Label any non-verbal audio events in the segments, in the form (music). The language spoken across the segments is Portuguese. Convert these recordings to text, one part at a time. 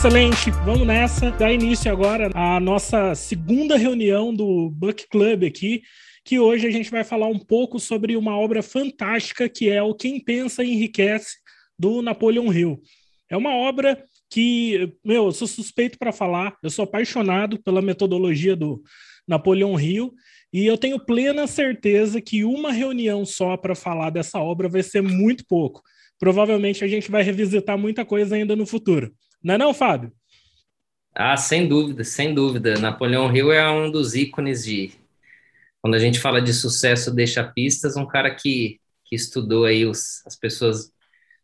Excelente, vamos nessa. Dá início agora à nossa segunda reunião do Book Club aqui, que hoje a gente vai falar um pouco sobre uma obra fantástica que é o Quem Pensa Enriquece, do Napoleon Hill. É uma obra que, meu, eu sou suspeito para falar, eu sou apaixonado pela metodologia do Napoleon Hill e eu tenho plena certeza que uma reunião só para falar dessa obra vai ser muito pouco. Provavelmente a gente vai revisitar muita coisa ainda no futuro. Não é não, Fábio? Ah, sem dúvida, sem dúvida. Napoleão Hill é um dos ícones de... Quando a gente fala de sucesso deixa pistas, um cara que, que estudou aí os, as pessoas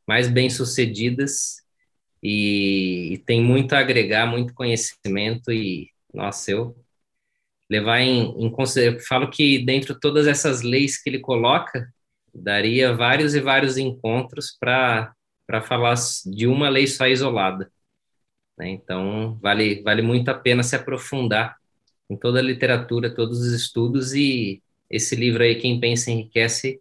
mais bem-sucedidas e, e, tem muito a agregar, muito conhecimento e, nossa, eu levar em, em consideração, falo que dentro de todas essas leis que ele coloca, daria vários e vários encontros para falar de uma lei só isolada. Né? Então, vale, vale muito a pena se aprofundar em toda a literatura, todos os estudos, e esse livro aí, Quem Pensa Enriquece,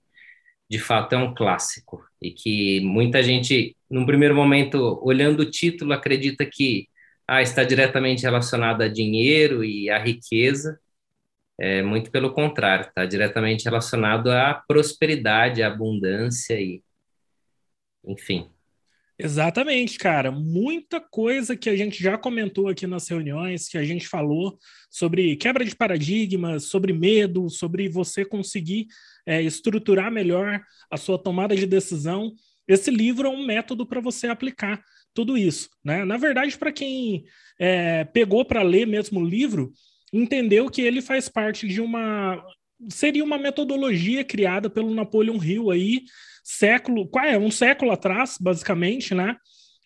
de fato é um clássico, e que muita gente, num primeiro momento, olhando o título, acredita que ah, está diretamente relacionado a dinheiro e a riqueza, é muito pelo contrário, está diretamente relacionado à prosperidade, à abundância e, enfim, Exatamente, cara. Muita coisa que a gente já comentou aqui nas reuniões, que a gente falou sobre quebra de paradigmas, sobre medo, sobre você conseguir é, estruturar melhor a sua tomada de decisão. Esse livro é um método para você aplicar tudo isso. Né? Na verdade, para quem é, pegou para ler mesmo o livro, entendeu que ele faz parte de uma. Seria uma metodologia criada pelo Napoleon Hill aí, século, qual é, um século atrás, basicamente, né?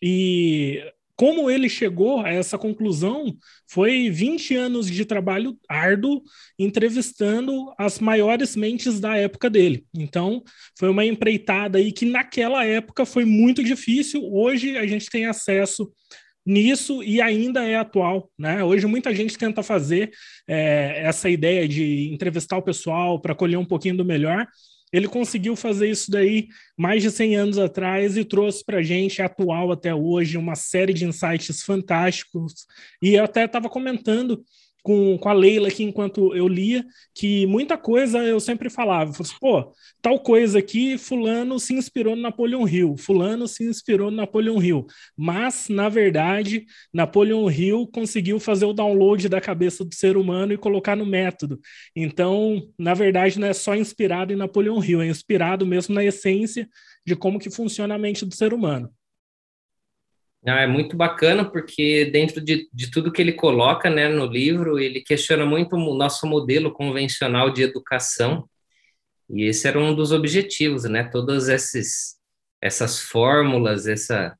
E como ele chegou a essa conclusão foi 20 anos de trabalho árduo entrevistando as maiores mentes da época dele. Então, foi uma empreitada aí que naquela época foi muito difícil. Hoje a gente tem acesso nisso e ainda é atual, né? Hoje muita gente tenta fazer é, essa ideia de entrevistar o pessoal para colher um pouquinho do melhor, ele conseguiu fazer isso daí mais de 100 anos atrás e trouxe para a gente, atual até hoje, uma série de insights fantásticos. E eu até estava comentando com, com a Leila aqui enquanto eu lia, que muita coisa eu sempre falava, assim, pô, tal coisa aqui, fulano se inspirou no Napoleão Hill, fulano se inspirou no Napoleão Hill, mas, na verdade, Napoleão Hill conseguiu fazer o download da cabeça do ser humano e colocar no método. Então, na verdade, não é só inspirado em Napoleão Hill, é inspirado mesmo na essência de como que funciona a mente do ser humano. Ah, é muito bacana porque dentro de, de tudo que ele coloca né, no livro, ele questiona muito o nosso modelo convencional de educação, e esse era um dos objetivos, né? Todas esses, essas fórmulas, essa,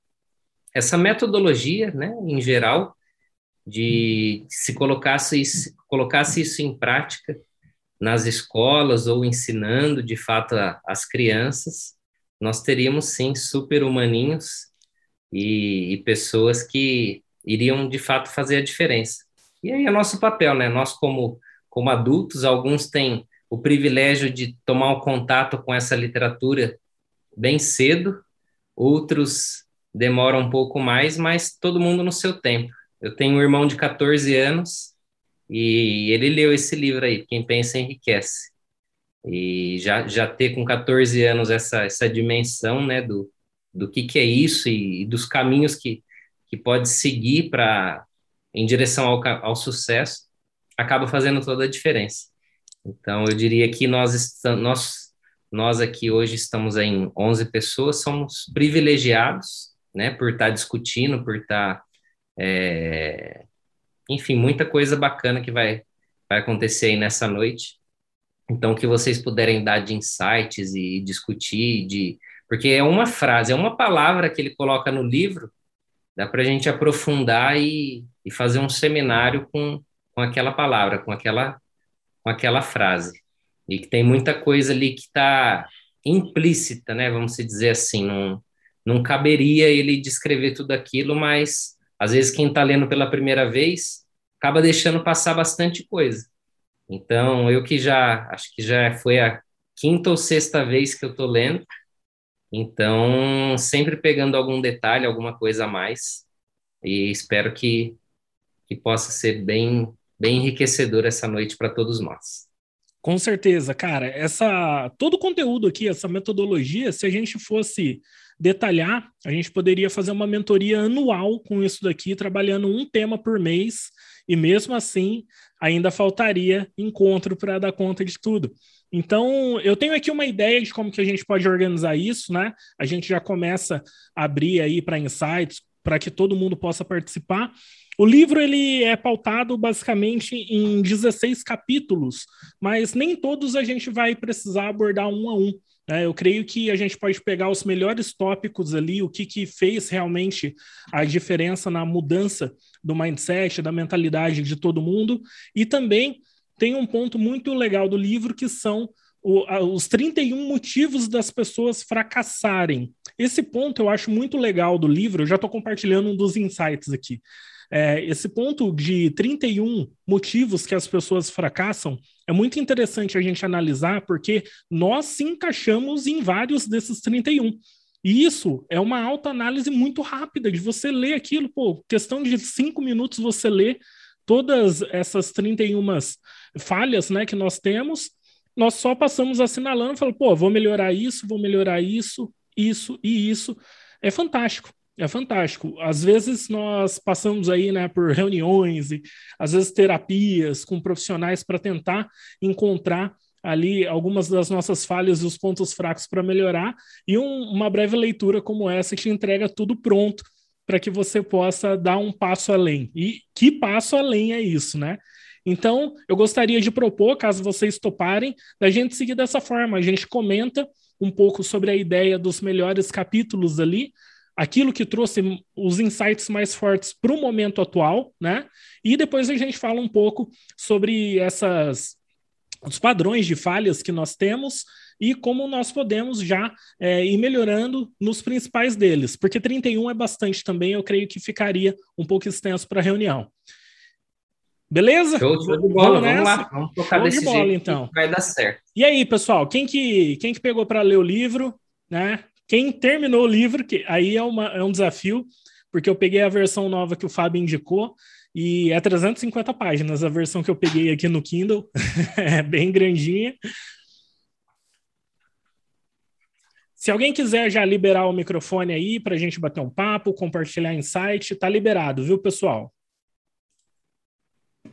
essa metodologia, né, em geral, de se colocasse, colocasse isso em prática nas escolas ou ensinando de fato a, as crianças, nós teríamos sim super humaninhos e, e pessoas que iriam de fato fazer a diferença. E aí é nosso papel, né? Nós como como adultos, alguns têm o privilégio de tomar um contato com essa literatura bem cedo, outros demoram um pouco mais, mas todo mundo no seu tempo. Eu tenho um irmão de 14 anos e ele leu esse livro aí, Quem Pensa Enriquece. E já, já ter com 14 anos essa, essa dimensão né, do, do que, que é isso e, e dos caminhos que, que pode seguir para em direção ao, ao sucesso, acaba fazendo toda a diferença. Então, eu diria que nós, nós, nós aqui hoje estamos em 11 pessoas, somos privilegiados, né, por estar discutindo, por estar, é, enfim, muita coisa bacana que vai, vai acontecer aí nessa noite. Então, que vocês puderem dar de insights e discutir, de porque é uma frase, é uma palavra que ele coloca no livro, dá para a gente aprofundar e, e fazer um seminário com, com aquela palavra, com aquela, com aquela frase. E que tem muita coisa ali que está implícita, né? Vamos dizer assim, não, não caberia ele descrever tudo aquilo, mas às vezes quem está lendo pela primeira vez acaba deixando passar bastante coisa. Então, eu que já, acho que já foi a quinta ou sexta vez que eu estou lendo, então, sempre pegando algum detalhe, alguma coisa a mais. e espero que, que possa ser bem, bem enriquecedor essa noite para todos nós. Com certeza, cara. Essa todo o conteúdo aqui, essa metodologia, se a gente fosse detalhar, a gente poderia fazer uma mentoria anual com isso daqui, trabalhando um tema por mês, e mesmo assim ainda faltaria encontro para dar conta de tudo. Então, eu tenho aqui uma ideia de como que a gente pode organizar isso, né? A gente já começa a abrir aí para insights, para que todo mundo possa participar. O livro ele é pautado basicamente em 16 capítulos, mas nem todos a gente vai precisar abordar um a um. Né? Eu creio que a gente pode pegar os melhores tópicos ali, o que, que fez realmente a diferença na mudança do mindset, da mentalidade de todo mundo, e também tem um ponto muito legal do livro que são o, a, os 31 motivos das pessoas fracassarem. Esse ponto eu acho muito legal do livro, eu já estou compartilhando um dos insights aqui. É, esse ponto de 31 motivos que as pessoas fracassam é muito interessante a gente analisar, porque nós se encaixamos em vários desses 31. E isso é uma autoanálise muito rápida de você ler aquilo, pô, questão de cinco minutos você lê todas essas 31 falhas né, que nós temos, nós só passamos assinalando, falando, pô, vou melhorar isso, vou melhorar isso, isso e isso. É fantástico. É fantástico. Às vezes nós passamos aí, né, por reuniões e às vezes terapias com profissionais para tentar encontrar ali algumas das nossas falhas e os pontos fracos para melhorar e um, uma breve leitura como essa que entrega tudo pronto para que você possa dar um passo além. E que passo além é isso, né? Então, eu gostaria de propor, caso vocês toparem, da gente seguir dessa forma. A gente comenta um pouco sobre a ideia dos melhores capítulos ali, aquilo que trouxe os insights mais fortes para o momento atual, né? E depois a gente fala um pouco sobre essas os padrões de falhas que nós temos e como nós podemos já é, ir melhorando nos principais deles, porque 31 é bastante também, eu creio que ficaria um pouco extenso para a reunião. Beleza? Show, show de bola, vamos, vamos lá, vamos tocar show desse de bola, então. vai dar certo. E aí, pessoal, quem que, quem que pegou para ler o livro, né? Quem terminou o livro, que aí é, uma, é um desafio, porque eu peguei a versão nova que o Fábio indicou, e é 350 páginas a versão que eu peguei aqui no Kindle, (laughs) é bem grandinha, Se alguém quiser já liberar o microfone aí para a gente bater um papo, compartilhar insight, tá liberado, viu, pessoal?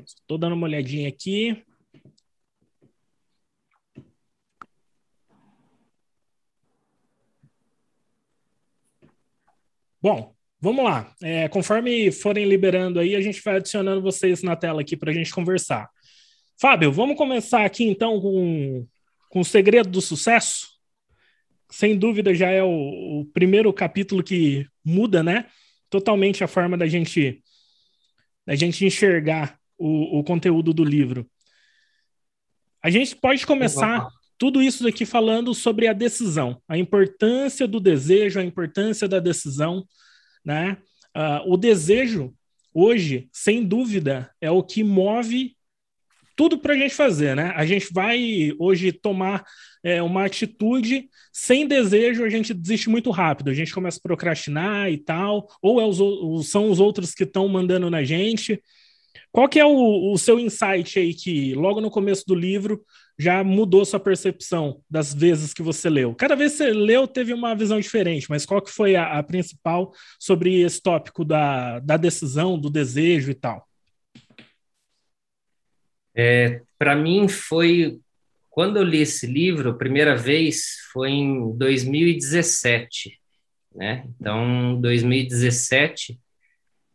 Estou dando uma olhadinha aqui. Bom, vamos lá. É, conforme forem liberando aí, a gente vai adicionando vocês na tela aqui para a gente conversar. Fábio, vamos começar aqui então com, com o segredo do sucesso? sem dúvida, já é o, o primeiro capítulo que muda, né? Totalmente a forma da gente, da gente enxergar o, o conteúdo do livro. A gente pode começar tudo isso daqui falando sobre a decisão, a importância do desejo, a importância da decisão, né? Uh, o desejo, hoje, sem dúvida, é o que move tudo para a gente fazer, né? A gente vai hoje tomar é, uma atitude sem desejo, a gente desiste muito rápido, a gente começa a procrastinar e tal, ou é os, são os outros que estão mandando na gente. Qual que é o, o seu insight aí que logo no começo do livro já mudou sua percepção das vezes que você leu? Cada vez que você leu teve uma visão diferente, mas qual que foi a, a principal sobre esse tópico da, da decisão, do desejo e tal? É, para mim foi quando eu li esse livro, a primeira vez foi em 2017, né? Então, 2017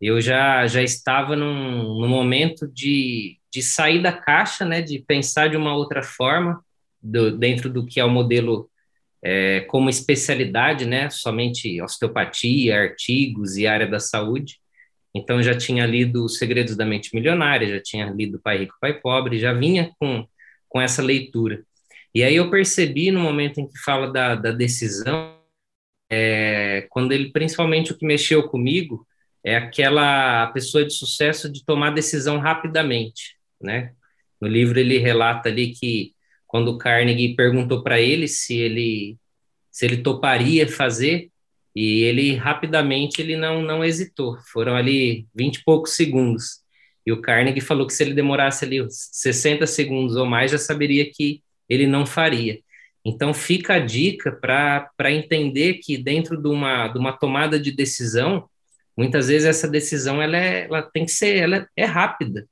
eu já já estava num, num momento de, de sair da caixa, né? De pensar de uma outra forma do, dentro do que é o modelo é, como especialidade, né? Somente osteopatia, artigos e área da saúde. Então, já tinha lido Os Segredos da Mente Milionária, já tinha lido Pai Rico, Pai Pobre, já vinha com, com essa leitura. E aí eu percebi no momento em que fala da, da decisão, é, quando ele, principalmente o que mexeu comigo, é aquela pessoa de sucesso de tomar decisão rapidamente, né? No livro ele relata ali que quando o Carnegie perguntou para ele se ele se ele toparia fazer E ele rapidamente ele não não hesitou. Foram ali 20 e poucos segundos. E o Carnegie falou que se ele demorasse ali 60 segundos ou mais, já saberia que ele não faria. Então fica a dica para entender que dentro de uma, de uma tomada de decisão, muitas vezes essa decisão ela, é, ela tem que ser ela é rápida,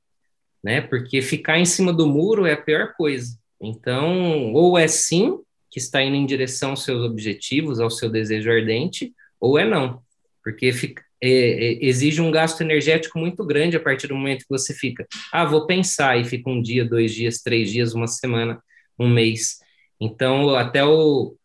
né? Porque ficar em cima do muro é a pior coisa. Então, ou é sim que está indo em direção aos seus objetivos, ao seu desejo ardente, ou é não, porque fica, é, é, exige um gasto energético muito grande a partir do momento que você fica, ah, vou pensar, e fica um dia, dois dias, três dias, uma semana, um mês. Então, até o,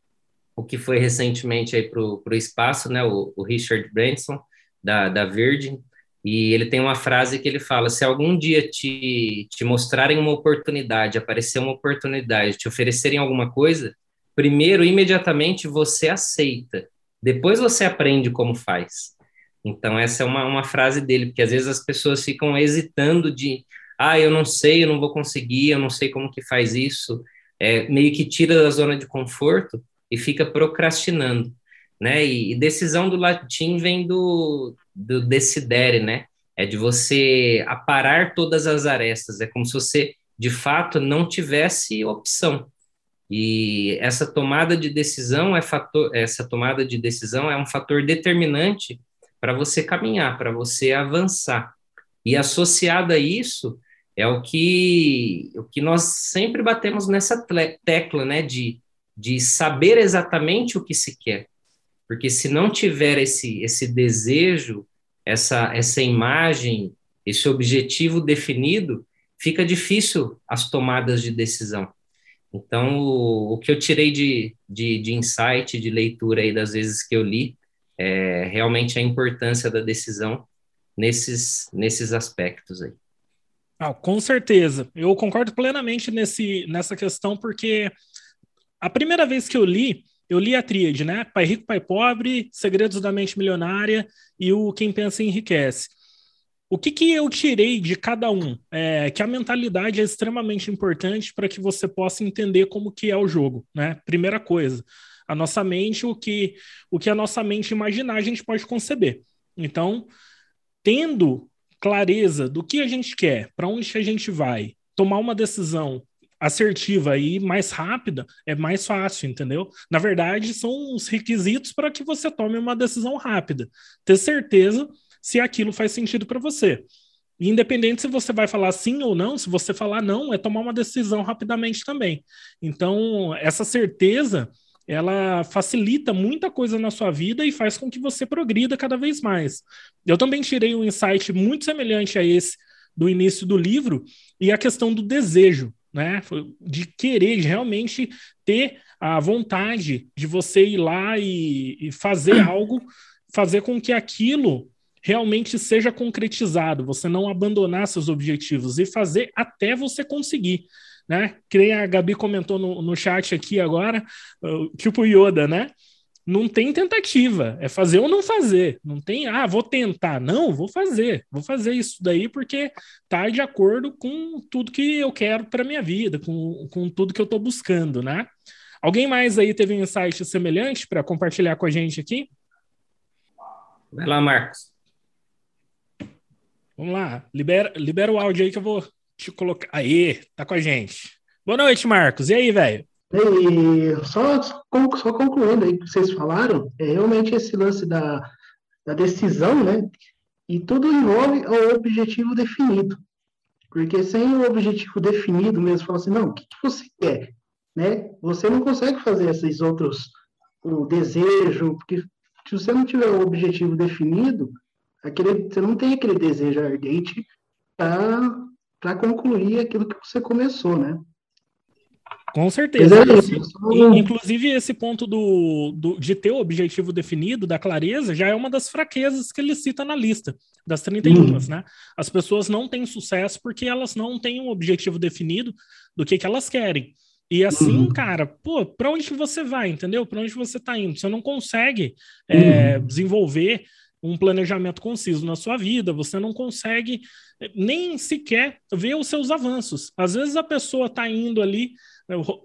o que foi recentemente aí para o espaço, né, o, o, Richard Branson, da, da Virgin, e ele tem uma frase que ele fala: se algum dia te, te mostrarem uma oportunidade, aparecer uma oportunidade, te oferecerem alguma coisa, primeiro, imediatamente você aceita, depois você aprende como faz. Então, essa é uma, uma frase dele, porque às vezes as pessoas ficam hesitando de, ah, eu não sei, eu não vou conseguir, eu não sei como que faz isso, é, meio que tira da zona de conforto e fica procrastinando, né? E, e decisão do latim vem do, do decidere, né? É de você aparar todas as arestas, é como se você, de fato, não tivesse opção. E essa tomada de decisão é fator, essa tomada de decisão é um fator determinante para você caminhar, para você avançar. E associado a isso, é o que, o que nós sempre batemos nessa tecla, né, de, de saber exatamente o que se quer. Porque se não tiver esse, esse desejo, essa, essa imagem, esse objetivo definido, fica difícil as tomadas de decisão. Então, o, o que eu tirei de, de, de insight, de leitura aí das vezes que eu li, é realmente a importância da decisão nesses, nesses aspectos aí. Ah, com certeza. Eu concordo plenamente nesse, nessa questão, porque a primeira vez que eu li, eu li a tríade, né? Pai Rico, Pai Pobre, Segredos da Mente Milionária e o Quem Pensa Enriquece. O que, que eu tirei de cada um? É que a mentalidade é extremamente importante para que você possa entender como que é o jogo, né? Primeira coisa, a nossa mente, o que, o que a nossa mente imaginar, a gente pode conceber. Então, tendo clareza do que a gente quer, para onde a gente vai, tomar uma decisão assertiva e mais rápida, é mais fácil, entendeu? Na verdade, são os requisitos para que você tome uma decisão rápida. Ter certeza se aquilo faz sentido para você. Independente se você vai falar sim ou não, se você falar não, é tomar uma decisão rapidamente também. Então, essa certeza ela facilita muita coisa na sua vida e faz com que você progrida cada vez mais. Eu também tirei um insight muito semelhante a esse do início do livro e a questão do desejo, né? De querer de realmente ter a vontade de você ir lá e, e fazer (coughs) algo, fazer com que aquilo realmente seja concretizado, você não abandonar seus objetivos e fazer até você conseguir né? Que a Gabi comentou no, no chat aqui agora, tipo Yoda, né? Não tem tentativa, é fazer ou não fazer. Não tem, ah, vou tentar. Não, vou fazer. Vou fazer isso daí porque tá de acordo com tudo que eu quero para minha vida, com, com tudo que eu estou buscando, né? Alguém mais aí teve um insight semelhante para compartilhar com a gente aqui? Vai lá, Marcos. Vamos lá, libera, libera o áudio aí que eu vou eu colocar. Aí, tá com a gente. Boa noite, Marcos. E aí, velho? E só, só concluindo aí que vocês falaram, é realmente esse lance da, da decisão, né? E tudo envolve o objetivo definido. Porque sem o objetivo definido mesmo, fala assim, não, o que, que você quer? Né? Você não consegue fazer esses outros, o desejo, porque se você não tiver o objetivo definido, aquele, você não tem aquele desejo ardente para concluir aquilo que você começou, né? Com certeza. É inclusive, esse ponto do, do, de ter o objetivo definido, da clareza, já é uma das fraquezas que ele cita na lista, das 31, uhum. né? As pessoas não têm sucesso porque elas não têm um objetivo definido do que, que elas querem. E assim, uhum. cara, pô, para onde você vai, entendeu? Para onde você está indo? Você não consegue é, uhum. desenvolver um planejamento conciso na sua vida, você não consegue nem sequer ver os seus avanços. Às vezes a pessoa está indo ali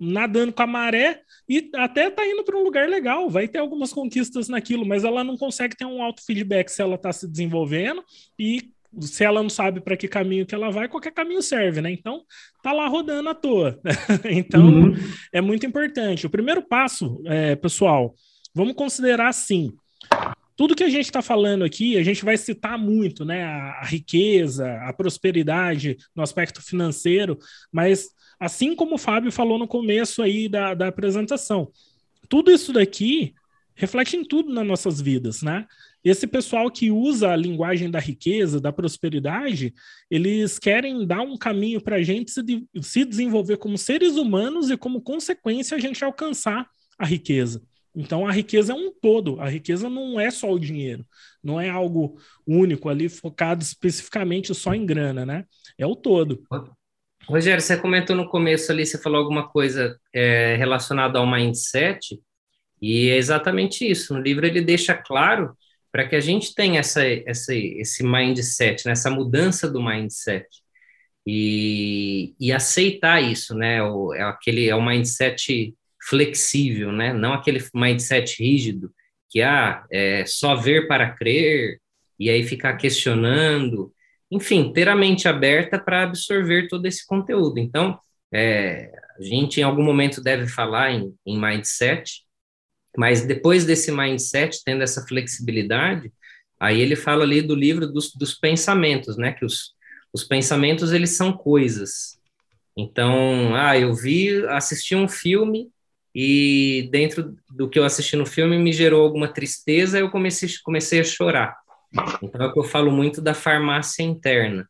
nadando com a maré e até está indo para um lugar legal, vai ter algumas conquistas naquilo, mas ela não consegue ter um alto feedback se ela está se desenvolvendo e se ela não sabe para que caminho que ela vai, qualquer caminho serve, né? Então, tá lá rodando à toa. (laughs) então, uhum. é muito importante. O primeiro passo, é, pessoal, vamos considerar assim: tudo que a gente está falando aqui, a gente vai citar muito, né? A, a, riqueza, a prosperidade no aspecto financeiro, mas assim como o Fábio falou no começo aí da, da apresentação, tudo isso daqui reflete em tudo nas nossas vidas, né? Esse pessoal que usa a linguagem da riqueza, da prosperidade, eles querem dar um caminho para a gente se, de, se desenvolver como seres humanos e, como consequência, a gente alcançar a riqueza. Então, a riqueza é um todo. A riqueza não é só o dinheiro, não é algo único ali, focado especificamente só em grana, né? É o todo. Rogério, você comentou no começo ali, você falou alguma coisa é, relacionada ao mindset, e é exatamente isso. No livro ele deixa claro para que a gente tenha essa, essa, esse mindset, né, essa mudança do mindset e, e aceitar isso, né, o, é aquele é o mindset flexível, né, não aquele mindset rígido que ah, é só ver para crer e aí ficar questionando, enfim, ter a mente aberta para absorver todo esse conteúdo. Então, é, a gente em algum momento deve falar em, em mindset, mas depois desse mindset, tendo essa flexibilidade, aí ele fala ali do livro dos, dos pensamentos, né? Que os, os pensamentos, eles são coisas. Então, ah, eu vi, assisti um filme e dentro do que eu assisti no filme me gerou alguma tristeza, eu comecei, comecei a chorar. Então, é o que eu falo muito da farmácia interna.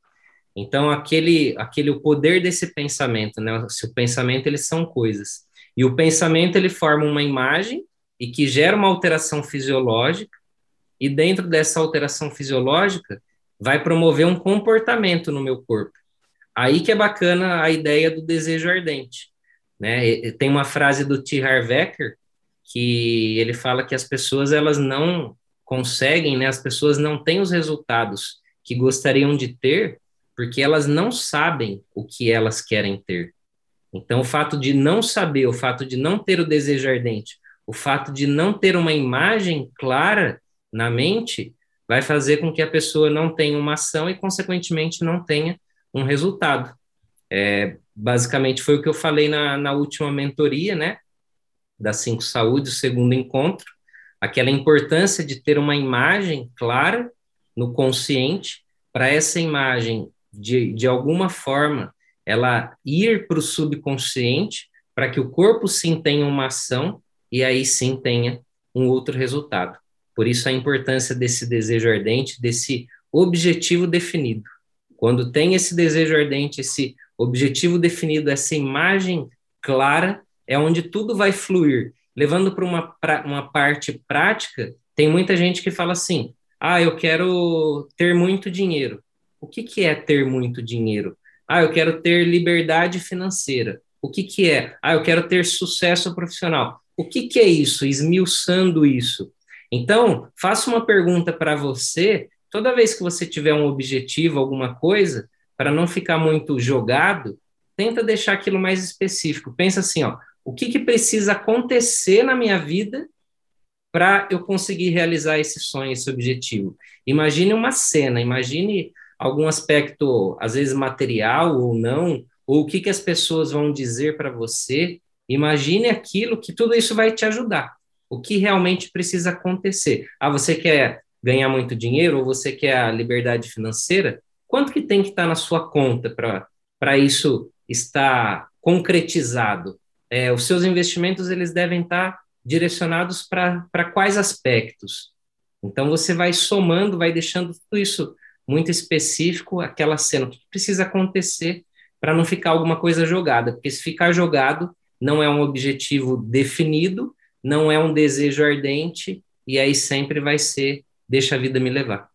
Então, aquele, aquele o poder desse pensamento, né? Se o pensamento, eles são coisas. E o pensamento, ele forma uma imagem e que gera uma alteração fisiológica, e dentro dessa alteração fisiológica vai promover um comportamento no meu corpo. Aí que é bacana a ideia do desejo ardente. Né? Tem uma frase do T. Harv Eker que ele fala que as pessoas elas não conseguem, né? As pessoas não têm os resultados que gostariam de ter porque elas não sabem o que elas querem ter. Então, o fato de não saber, o fato de não ter o desejo ardente, o fato de não ter uma imagem clara na mente vai fazer com que a pessoa não tenha uma ação e, consequentemente, não tenha um resultado. É, basicamente, foi o que eu falei na, na última mentoria, né? Da Cinco Saúde, o segundo encontro, aquela importância de ter uma imagem clara no consciente, para essa imagem, de, de alguma forma, ela ir para o subconsciente, para que o corpo sim tenha uma ação e aí sim tenha um outro resultado. Por isso a importância desse desejo ardente, desse objetivo definido. Quando tem esse desejo ardente, esse objetivo definido, essa imagem clara, é onde tudo vai fluir. Levando para uma, uma parte prática, tem muita gente que fala assim: ah, eu quero ter muito dinheiro. O que, que é ter muito dinheiro? Ah, eu quero ter liberdade financeira. O que, que é? Ah, eu quero ter sucesso profissional. O que, que é isso? Esmiuçando isso. Então, faço uma pergunta para você, toda vez que você tiver um objetivo, alguma coisa, para não ficar muito jogado, tenta deixar aquilo mais específico. Pensa assim, ó, o que, que precisa acontecer na minha vida para eu conseguir realizar esse sonho, esse objetivo? Imagine uma cena, imagine algum aspecto, às vezes material ou não, ou o que, que as pessoas vão dizer para você, Imagine aquilo que tudo isso vai te ajudar. O que realmente precisa acontecer? Ah, você quer ganhar muito dinheiro ou você quer a liberdade financeira? Quanto que tem que estar na sua conta para isso estar concretizado? É, os seus investimentos eles devem estar direcionados para quais aspectos? Então você vai somando, vai deixando tudo isso muito específico, aquela cena, que precisa acontecer para não ficar alguma coisa jogada, porque se ficar jogado, não é um objetivo definido, não é um desejo ardente, e aí sempre vai ser deixa a vida me levar.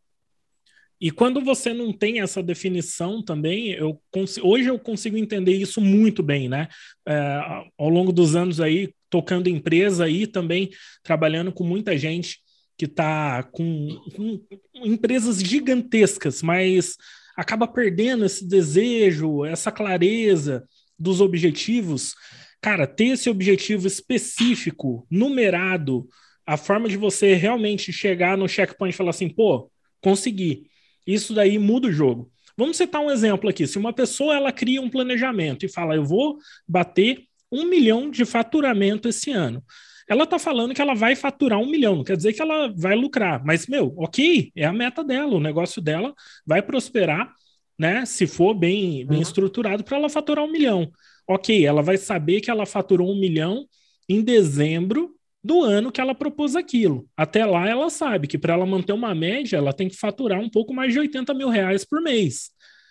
E quando você não tem essa definição também, eu hoje eu consigo entender isso muito bem, né? É, ao longo dos anos aí, tocando empresa e também trabalhando com muita gente que está com, com empresas gigantescas, mas acaba perdendo esse desejo, essa clareza dos objetivos. cara, ter esse objetivo específico, numerado, a forma de você realmente chegar no checkpoint e falar assim, pô, consegui. Isso daí muda o jogo. Vamos citar um exemplo aqui. Se uma pessoa ela cria um planejamento e fala, eu vou bater um milhão de faturamento esse ano. Ela está falando que ela vai faturar um milhão, não quer dizer que ela vai lucrar, mas, meu, ok, é a meta dela, o negócio dela vai prosperar, né? Se for bem, bem uhum. estruturado para ela faturar um milhão. Ok, ela vai saber que ela faturou um milhão em dezembro do ano que ela propôs aquilo. Até lá, ela sabe que para ela manter uma média, ela tem que faturar um pouco mais de 80 mil reais por mês.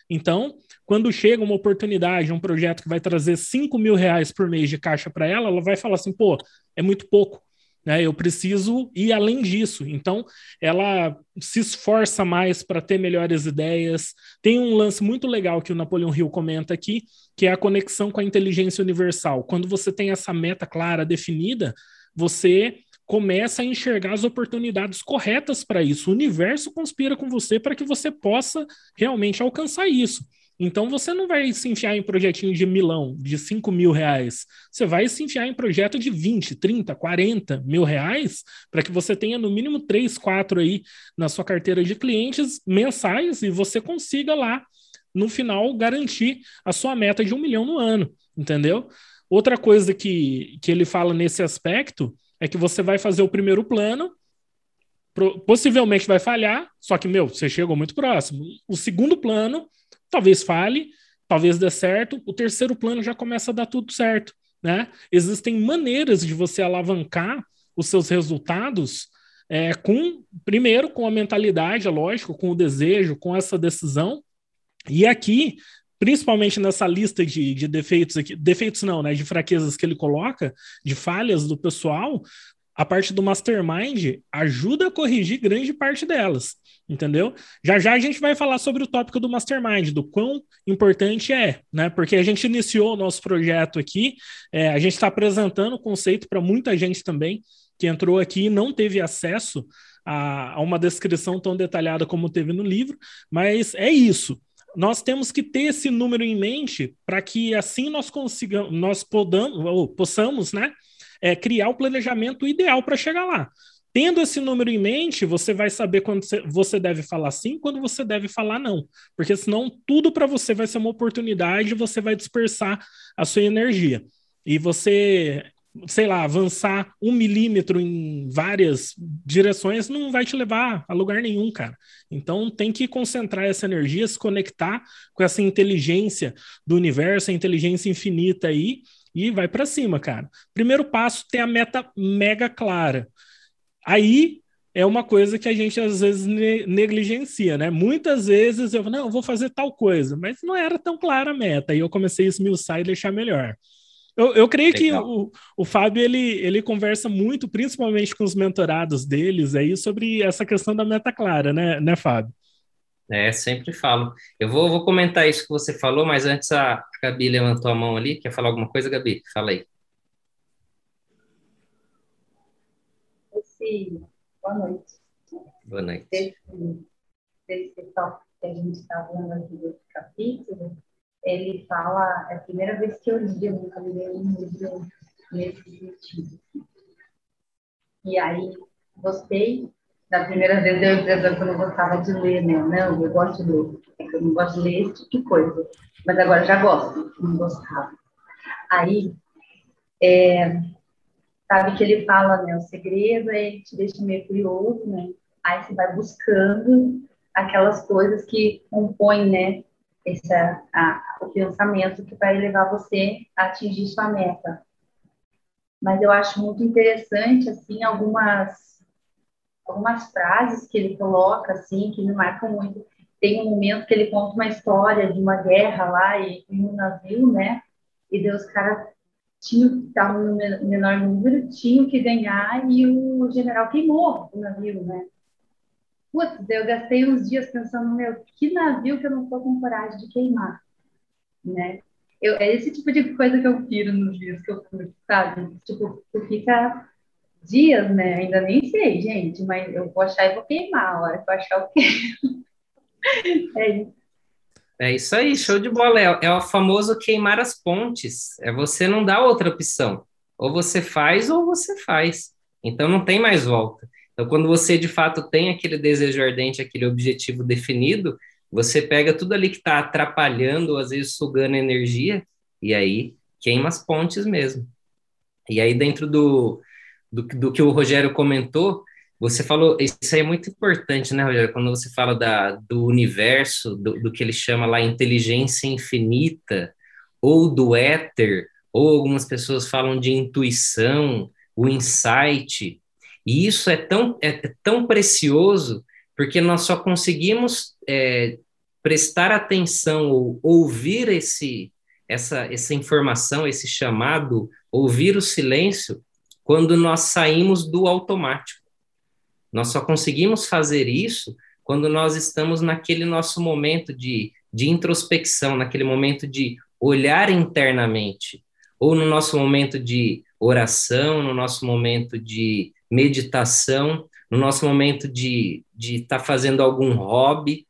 Então, quando chega uma oportunidade, um projeto que vai trazer 5 mil reais por mês de caixa para ela, ela vai falar assim: pô, é muito pouco. Né, eu preciso ir além disso. Então, ela se esforça mais para ter melhores ideias. Tem um lance muito legal que o Napoleão Hill comenta aqui, que é a conexão com a inteligência universal. Quando você tem essa meta clara, definida, você começa a enxergar as oportunidades corretas para isso. O universo conspira com você para que você possa realmente alcançar isso. Então você não vai se enfiar em projetinho de milão, de 5 mil reais. Você vai se enfiar em projeto de 20, 30, 40 mil reais para que você tenha no mínimo 3, 4 aí na sua carteira de clientes mensais e você consiga lá, no final, garantir a sua meta de um milhão no ano, entendeu? Outra coisa que, que ele fala nesse aspecto é que você vai fazer o primeiro plano, possivelmente vai falhar, só que, meu, você chegou muito próximo. O segundo plano talvez falhe, talvez dê certo, o terceiro plano já começa a dar tudo certo, né? Existem maneiras de você alavancar os seus resultados é, com, primeiro, com a mentalidade, é lógico, com o desejo, com essa decisão. E aqui principalmente nessa lista de, de defeitos aqui, defeitos não, né, de fraquezas que ele coloca, de falhas do pessoal, a parte do mastermind ajuda a corrigir grande parte delas, entendeu? Já já a gente vai falar sobre o tópico do mastermind, do quão importante é, né? Porque a gente iniciou o nosso projeto aqui, é, a gente está apresentando o conceito para muita gente também que entrou aqui e não teve acesso a, a uma descrição tão detalhada como teve no livro, mas é isso nós temos que ter esse número em mente para que assim nós consigamos, nós podamos, ou possamos, né, é, criar o planejamento ideal para chegar lá. Tendo esse número em mente, você vai saber quando você deve falar sim, quando você deve falar não, porque senão tudo para você vai ser uma oportunidade e você vai dispersar a sua energia. E você sei lá, avançar um milímetro em várias direções não vai te levar a lugar nenhum, cara. Então tem que concentrar essa energia, se conectar com essa inteligência do universo, a inteligência infinita aí, e vai para cima, cara. Primeiro passo, ter a meta mega clara. Aí é uma coisa que a gente às vezes ne negligencia, né? Muitas vezes eu não, eu vou fazer tal coisa, mas não era tão clara a meta, e eu comecei a esmiuçar e deixar melhor. Eu, eu creio Legal. que o, o Fábio ele, ele conversa muito, principalmente com os mentorados deles, aí sobre essa questão da meta clara, né, né Fábio? É, sempre falo. Eu vou, vou comentar isso que você falou, mas antes a Gabi levantou a mão ali. Quer falar alguma coisa, Gabi? Fala aí. Esse... Boa noite. Boa noite. Esse, esse tópico que a gente está vendo aqui do capítulo, ele fala, é a primeira vez que eu li, eu nunca li um livro nesse sentido. E aí, gostei. Da primeira vez eu impressão que eu não gostava de ler, né? Não, eu gosto de ler. É que eu não gosto de ler esse tipo de coisa. Mas agora já gosto, não gostava. Aí, é, sabe que ele fala, né? O segredo é te deixa meio curioso, né? Aí você vai buscando aquelas coisas que compõem, né? Esse a, o pensamento que vai levar você a atingir sua meta. Mas eu acho muito interessante, assim, algumas, algumas frases que ele coloca, assim, que me marcam muito. Tem um momento que ele conta uma história de uma guerra lá e em um navio, né? E daí os caras tinham que estar no menor número, tinham que ganhar e o general queimou o navio, né? Putz, eu gastei uns dias pensando, meu, que navio que eu não tô com coragem de queimar, né? Eu, é esse tipo de coisa que eu piro nos dias que eu fui, sabe? Tipo, tu fica dias, né? Ainda nem sei, gente, mas eu vou achar e vou queimar. A hora que eu achar, eu queimo. (laughs) é isso. É isso aí, show de bola. É, é o famoso queimar as pontes. É você não dá outra opção. Ou você faz ou você faz. Então não tem mais volta. Então, quando você de fato tem aquele desejo ardente, aquele objetivo definido, você pega tudo ali que está atrapalhando, às vezes sugando energia, e aí queima as pontes mesmo. E aí, dentro do, do, do que o Rogério comentou, você falou, isso aí é muito importante, né, Rogério? Quando você fala da, do universo, do, do que ele chama lá inteligência infinita, ou do éter, ou algumas pessoas falam de intuição, o insight. E isso é tão, é, é tão precioso porque nós só conseguimos é, prestar atenção ou ouvir esse, essa, essa informação, esse chamado, ouvir o silêncio, quando nós saímos do automático. Nós só conseguimos fazer isso quando nós estamos naquele nosso momento de, de introspecção, naquele momento de olhar internamente, ou no nosso momento de oração, no nosso momento de meditação, no nosso momento de estar tá fazendo algum hobby,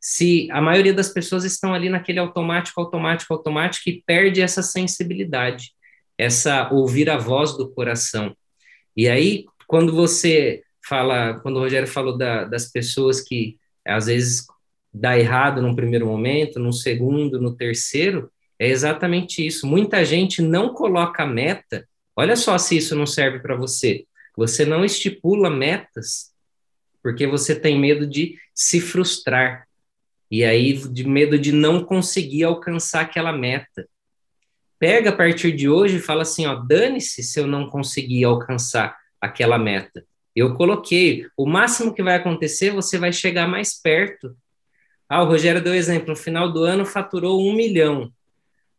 se a maioria das pessoas estão ali naquele automático, automático, automático e perde essa sensibilidade, essa ouvir a voz do coração. E aí, quando você fala, quando o Rogério falou da, das pessoas que às vezes dá errado num primeiro momento, no segundo, no terceiro, é exatamente isso. Muita gente não coloca meta. Olha só se isso não serve para você. Você não estipula metas porque você tem medo de se frustrar. E aí, de medo de não conseguir alcançar aquela meta. Pega a partir de hoje e fala assim: ó, dane-se se eu não conseguir alcançar aquela meta. Eu coloquei, o máximo que vai acontecer, você vai chegar mais perto. Ah, o Rogério deu exemplo: no final do ano faturou um milhão.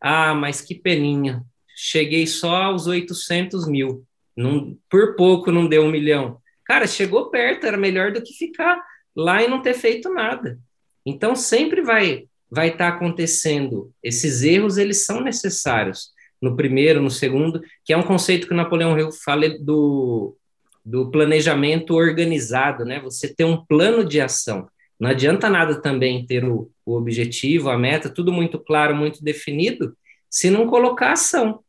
Ah, mas que peninha. Cheguei só aos 800 mil. Não, por pouco não deu um milhão. Cara, chegou perto, era melhor do que ficar lá e não ter feito nada. Então, sempre vai vai estar tá acontecendo. Esses erros, eles são necessários. No primeiro, no segundo, que é um conceito que o Napoleão Hill fala do, do planejamento organizado, né? Você ter um plano de ação. Não adianta nada também ter o, o objetivo, a meta, tudo muito claro, muito definido, se não colocar ação.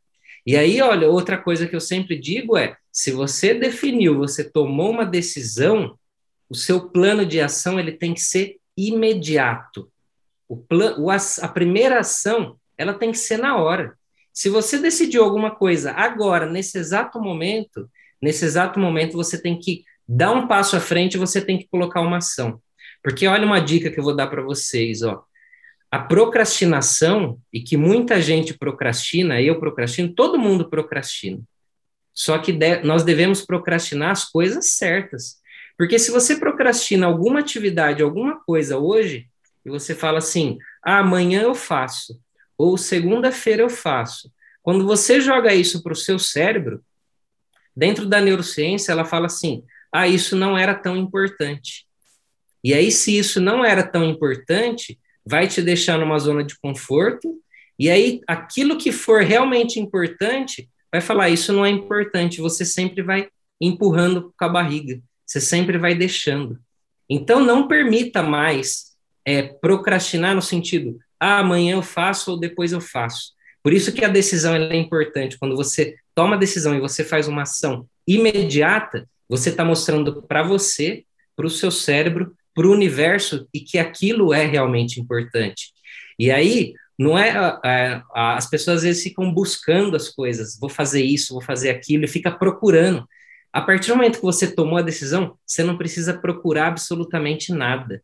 E aí, olha, outra coisa que eu sempre digo é: se você definiu, você tomou uma decisão, o seu plano de ação ele tem que ser imediato. O a primeira ação ela tem que ser na hora. Se você decidiu alguma coisa agora, nesse exato momento, nesse exato momento você tem que dar um passo à frente, você tem que colocar uma ação. Porque olha uma dica que eu vou dar para vocês, ó. A procrastinação, e que muita gente procrastina, eu procrastino, todo mundo procrastina. Só que de, nós devemos procrastinar as coisas certas. Porque se você procrastina alguma atividade, alguma coisa hoje, e você fala assim, ah, amanhã eu faço, ou segunda-feira eu faço. Quando você joga isso para o seu cérebro, dentro da neurociência, ela fala assim, ah, isso não era tão importante. E aí, se isso não era tão importante, vai te deixar numa zona de conforto, e aí aquilo que for realmente importante, vai falar, isso não é importante, você sempre vai empurrando com a barriga, você sempre vai deixando. Então, não permita mais é, procrastinar no sentido, ah, amanhã eu faço ou depois eu faço. Por isso que a decisão é importante. Quando você toma a decisão e você faz uma ação imediata, você está mostrando para você, para o seu cérebro, para o universo e que aquilo é realmente importante. E aí, não é, é, as pessoas às vezes ficam buscando as coisas, vou fazer isso, vou fazer aquilo, e fica procurando. A partir do momento que você tomou a decisão, você não precisa procurar absolutamente nada.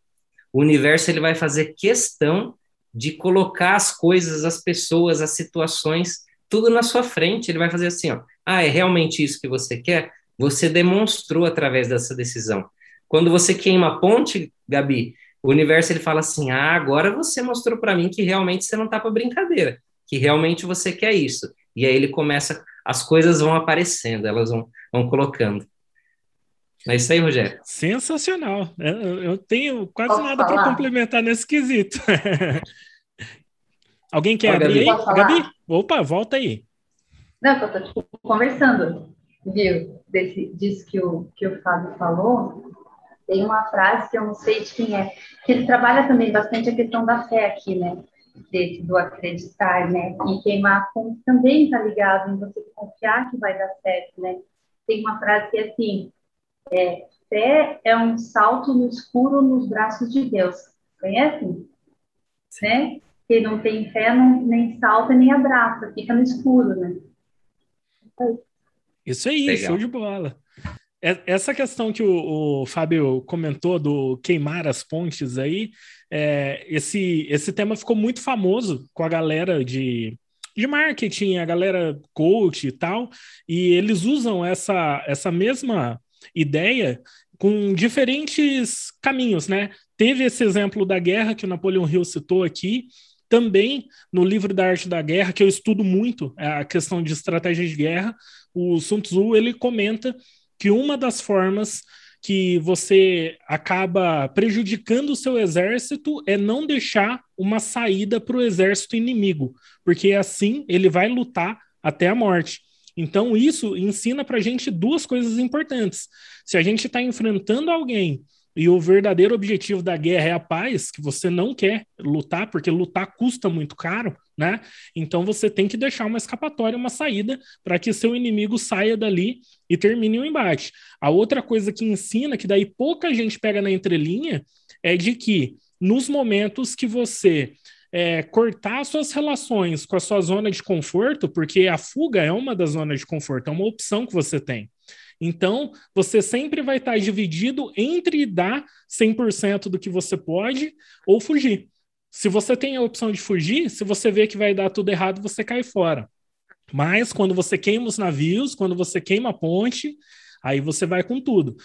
O universo ele vai fazer questão de colocar as coisas, as pessoas, as situações, tudo na sua frente. Ele vai fazer assim, ó, ah, é realmente isso que você quer? Você demonstrou através dessa decisão. Quando você queima a ponte, Gabi, o universo ele fala assim: "Ah, agora você mostrou para mim que realmente você não tá para brincadeira, que realmente você quer isso". E aí ele começa, as coisas vão aparecendo, elas vão, vão colocando. É isso aí, Rogério. Sensacional. Eu, eu tenho quase Posso nada para complementar nesse quesito. (laughs) Alguém quer abrir aí? Gabi? Opa, volta aí. Não, eu tô tipo, conversando, viu? Desse, disso que o, que o Fábio falou. Tem uma frase que eu não sei de quem é, que ele trabalha também bastante a questão da fé aqui, né? Desse, do acreditar, né? E queimar com, também está ligado em você confiar que vai dar certo, né? Tem uma frase que é assim, é, fé é um salto no escuro nos braços de Deus. Conhecem? Né? Quem não tem fé não, nem salta nem abraça, fica no escuro, né? Isso aí, Legal. show de bola. É, essa questão que o, o, Fábio comentou do queimar as pontes aí, é, esse, esse tema ficou muito famoso com a galera de, de marketing, a galera coach e tal, e eles usam essa, essa mesma ideia com diferentes caminhos, né? Teve esse exemplo da guerra que o Napoleão Hill citou aqui, também no livro da Arte da Guerra, que eu estudo muito a questão de estratégia de guerra, o Sun Tzu ele comenta que uma das formas que você acaba prejudicando o seu exército é não deixar uma saída para o exército inimigo, porque assim ele vai lutar até a morte. Então, isso ensina para a gente duas coisas importantes. Se a gente está enfrentando alguém e o verdadeiro objetivo da guerra é a paz, que você não quer lutar, porque lutar custa muito caro, né? Então você tem que deixar uma escapatória, uma saída, para que seu inimigo saia dali e termine o embate. A outra coisa que ensina, que daí pouca gente pega na entrelinha, é de que nos momentos que você é, cortar suas relações com a sua zona de conforto, porque a fuga é uma das zonas de conforto, é uma opção que você tem. Então, você sempre vai estar dividido entre dar 100% do que você pode ou fugir. Se você tem a opção de fugir, se você vê que vai dar tudo errado, você cai fora. Mas quando você queima os navios, quando você queima a ponte, aí você vai com tudo.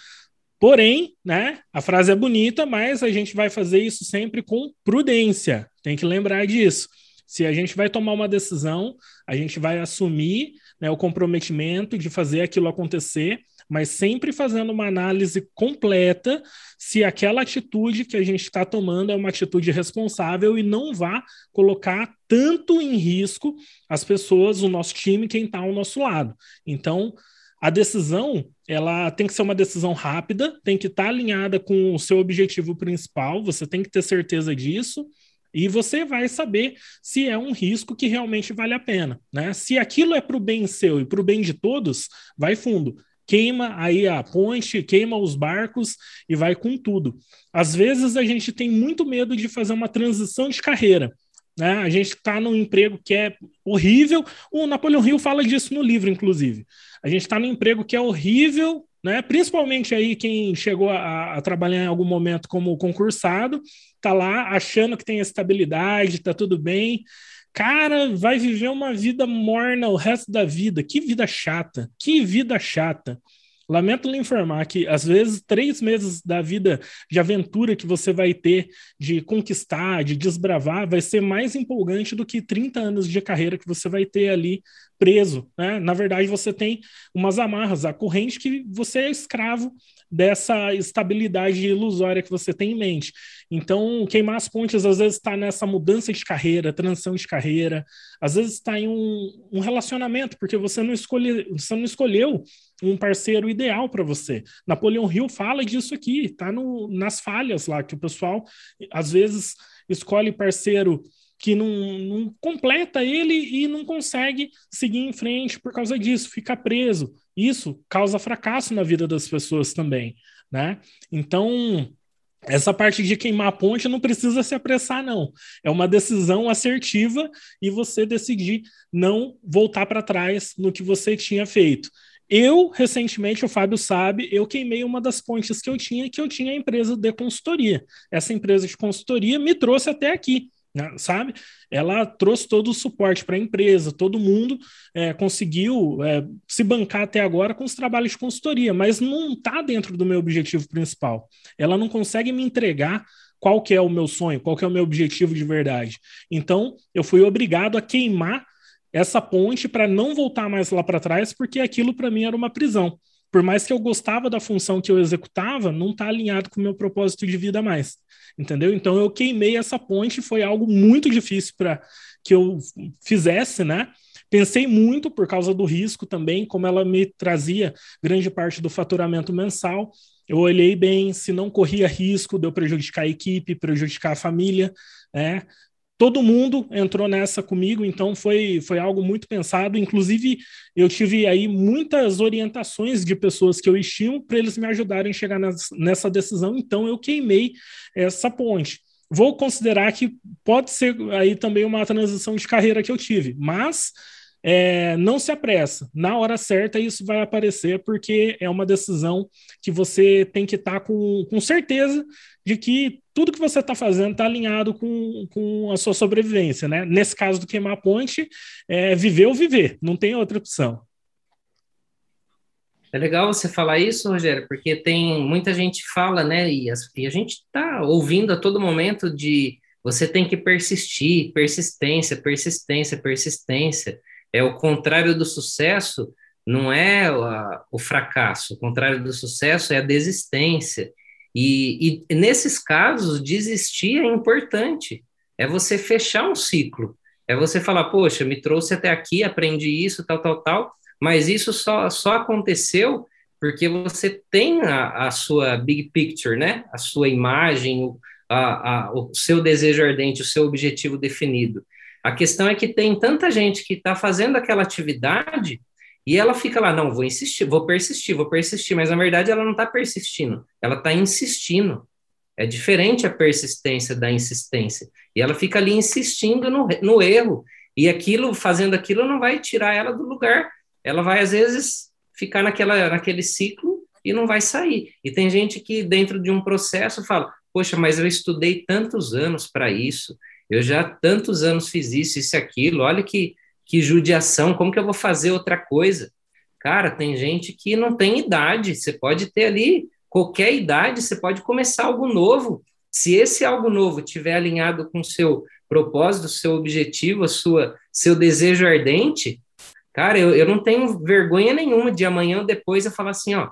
Porém, né, a frase é bonita, mas a gente vai fazer isso sempre com prudência. Tem que lembrar disso. Se a gente vai tomar uma decisão, a gente vai assumir né, o comprometimento de fazer aquilo acontecer, mas sempre fazendo uma análise completa se aquela atitude que a gente está tomando é uma atitude responsável e não vá colocar tanto em risco as pessoas, o nosso time, quem está ao nosso lado. Então, a decisão ela tem que ser uma decisão rápida, tem que estar tá alinhada com o seu objetivo principal, você tem que ter certeza disso. E você vai saber se é um risco que realmente vale a pena. Né? Se aquilo é para o bem seu e para o bem de todos, vai fundo. Queima aí a ponte, queima os barcos e vai com tudo. Às vezes a gente tem muito medo de fazer uma transição de carreira. Né? A gente está num emprego que é horrível. O Napoleão Hill fala disso no livro, inclusive. A gente está num emprego que é horrível, né? Principalmente aí quem chegou a, a, trabalhar em algum momento como concursado, tá lá achando que tem estabilidade, tá tudo bem. Cara, vai viver uma vida morna o resto da vida. Que vida chata, que vida chata. Lamento lhe informar que, às vezes, três meses da vida de aventura que você vai ter, de conquistar, de desbravar, vai ser mais empolgante do que 30 anos de carreira que você vai ter ali preso. Né? Na verdade, você tem umas amarras, a corrente que você é escravo dessa estabilidade ilusória que você tem em mente. Então, queimar as pontes às vezes está nessa mudança de carreira, transição de carreira, às vezes está em um, um, relacionamento, porque você não, escolhe, você não escolheu um parceiro ideal para você. Napoleão Hill fala disso aqui, está nas falhas lá, que o pessoal às vezes escolhe parceiro que não, não, completa ele e não consegue seguir em frente por causa disso, fica preso. Isso causa fracasso na vida das pessoas também, né? Então, essa parte de queimar a ponte não precisa se apressar, não. É uma decisão assertiva e você decidir não voltar para trás no que você tinha feito. Eu, recentemente, o Fábio sabe, eu queimei uma das pontes que eu tinha, que eu tinha a empresa de consultoria. Essa empresa de consultoria me trouxe até aqui sabe? Ela trouxe todo o suporte para a empresa, todo mundo é, conseguiu é, se bancar até agora com os trabalhos de consultoria, mas não está dentro do meu objetivo principal. Ela não consegue me entregar qual que é o meu sonho, qual que é o meu objetivo de verdade. Então, eu fui obrigado a queimar essa ponte para não voltar mais lá para trás, porque aquilo para mim era uma prisão por mais que eu gostava da função que eu executava, não está alinhado com o meu propósito de vida mais. Entendeu? Então eu queimei essa ponte, foi algo muito difícil para que eu fizesse, né? Pensei muito por causa do risco também, como ela me trazia grande parte do faturamento mensal. eu olhei bem se não corria risco de eu prejudicar a equipe, prejudicar a família, né? Todo mundo entrou nessa comigo, então foi, foi algo muito pensado. Inclusive, eu tive aí muitas orientações de pessoas que eu estimo para eles me ajudarem a chegar nessa decisão, então eu queimei essa ponte. Vou considerar que pode ser aí também uma transição de carreira que eu tive, mas é, não se apressa. Na hora certa isso vai aparecer, porque é uma decisão que você tem que estar tá com, com certeza de que tudo que você está fazendo está alinhado com, com a sua sobrevivência. Né? Nesse caso do queimar a ponte, é viver ou viver, não tem outra opção. É legal você falar isso, Rogério, porque tem muita gente fala, né? E, as, e a gente está ouvindo a todo momento de você tem que persistir, persistência, persistência, persistência. É o contrário do sucesso, não é a, o fracasso. O contrário do sucesso é a desistência. E, e nesses casos, desistir é importante. É você fechar um ciclo. É você falar, poxa, me trouxe até aqui, aprendi isso, tal, tal, tal, mas isso só, só aconteceu porque você tem a, a sua big picture, né? A sua imagem, a, a, o seu desejo ardente, o seu objetivo definido. A questão é que tem tanta gente que está fazendo aquela atividade e ela fica lá, não, vou insistir, vou persistir, vou persistir, mas na verdade ela não está persistindo, ela está insistindo. É diferente a persistência da insistência. E ela fica ali insistindo no, no erro. E aquilo, fazendo aquilo, não vai tirar ela do lugar. Ela vai, às vezes, ficar naquela, naquele ciclo e não vai sair. E tem gente que, dentro de um processo, fala: Poxa, mas eu estudei tantos anos para isso, eu já tantos anos fiz isso, isso e aquilo, olha que, que judiação, como que eu vou fazer outra coisa? Cara, tem gente que não tem idade, você pode ter ali qualquer idade, você pode começar algo novo. Se esse algo novo tiver alinhado com o seu propósito, seu objetivo, a sua seu desejo ardente, cara, eu, eu não tenho vergonha nenhuma de amanhã ou depois eu falar assim, ó,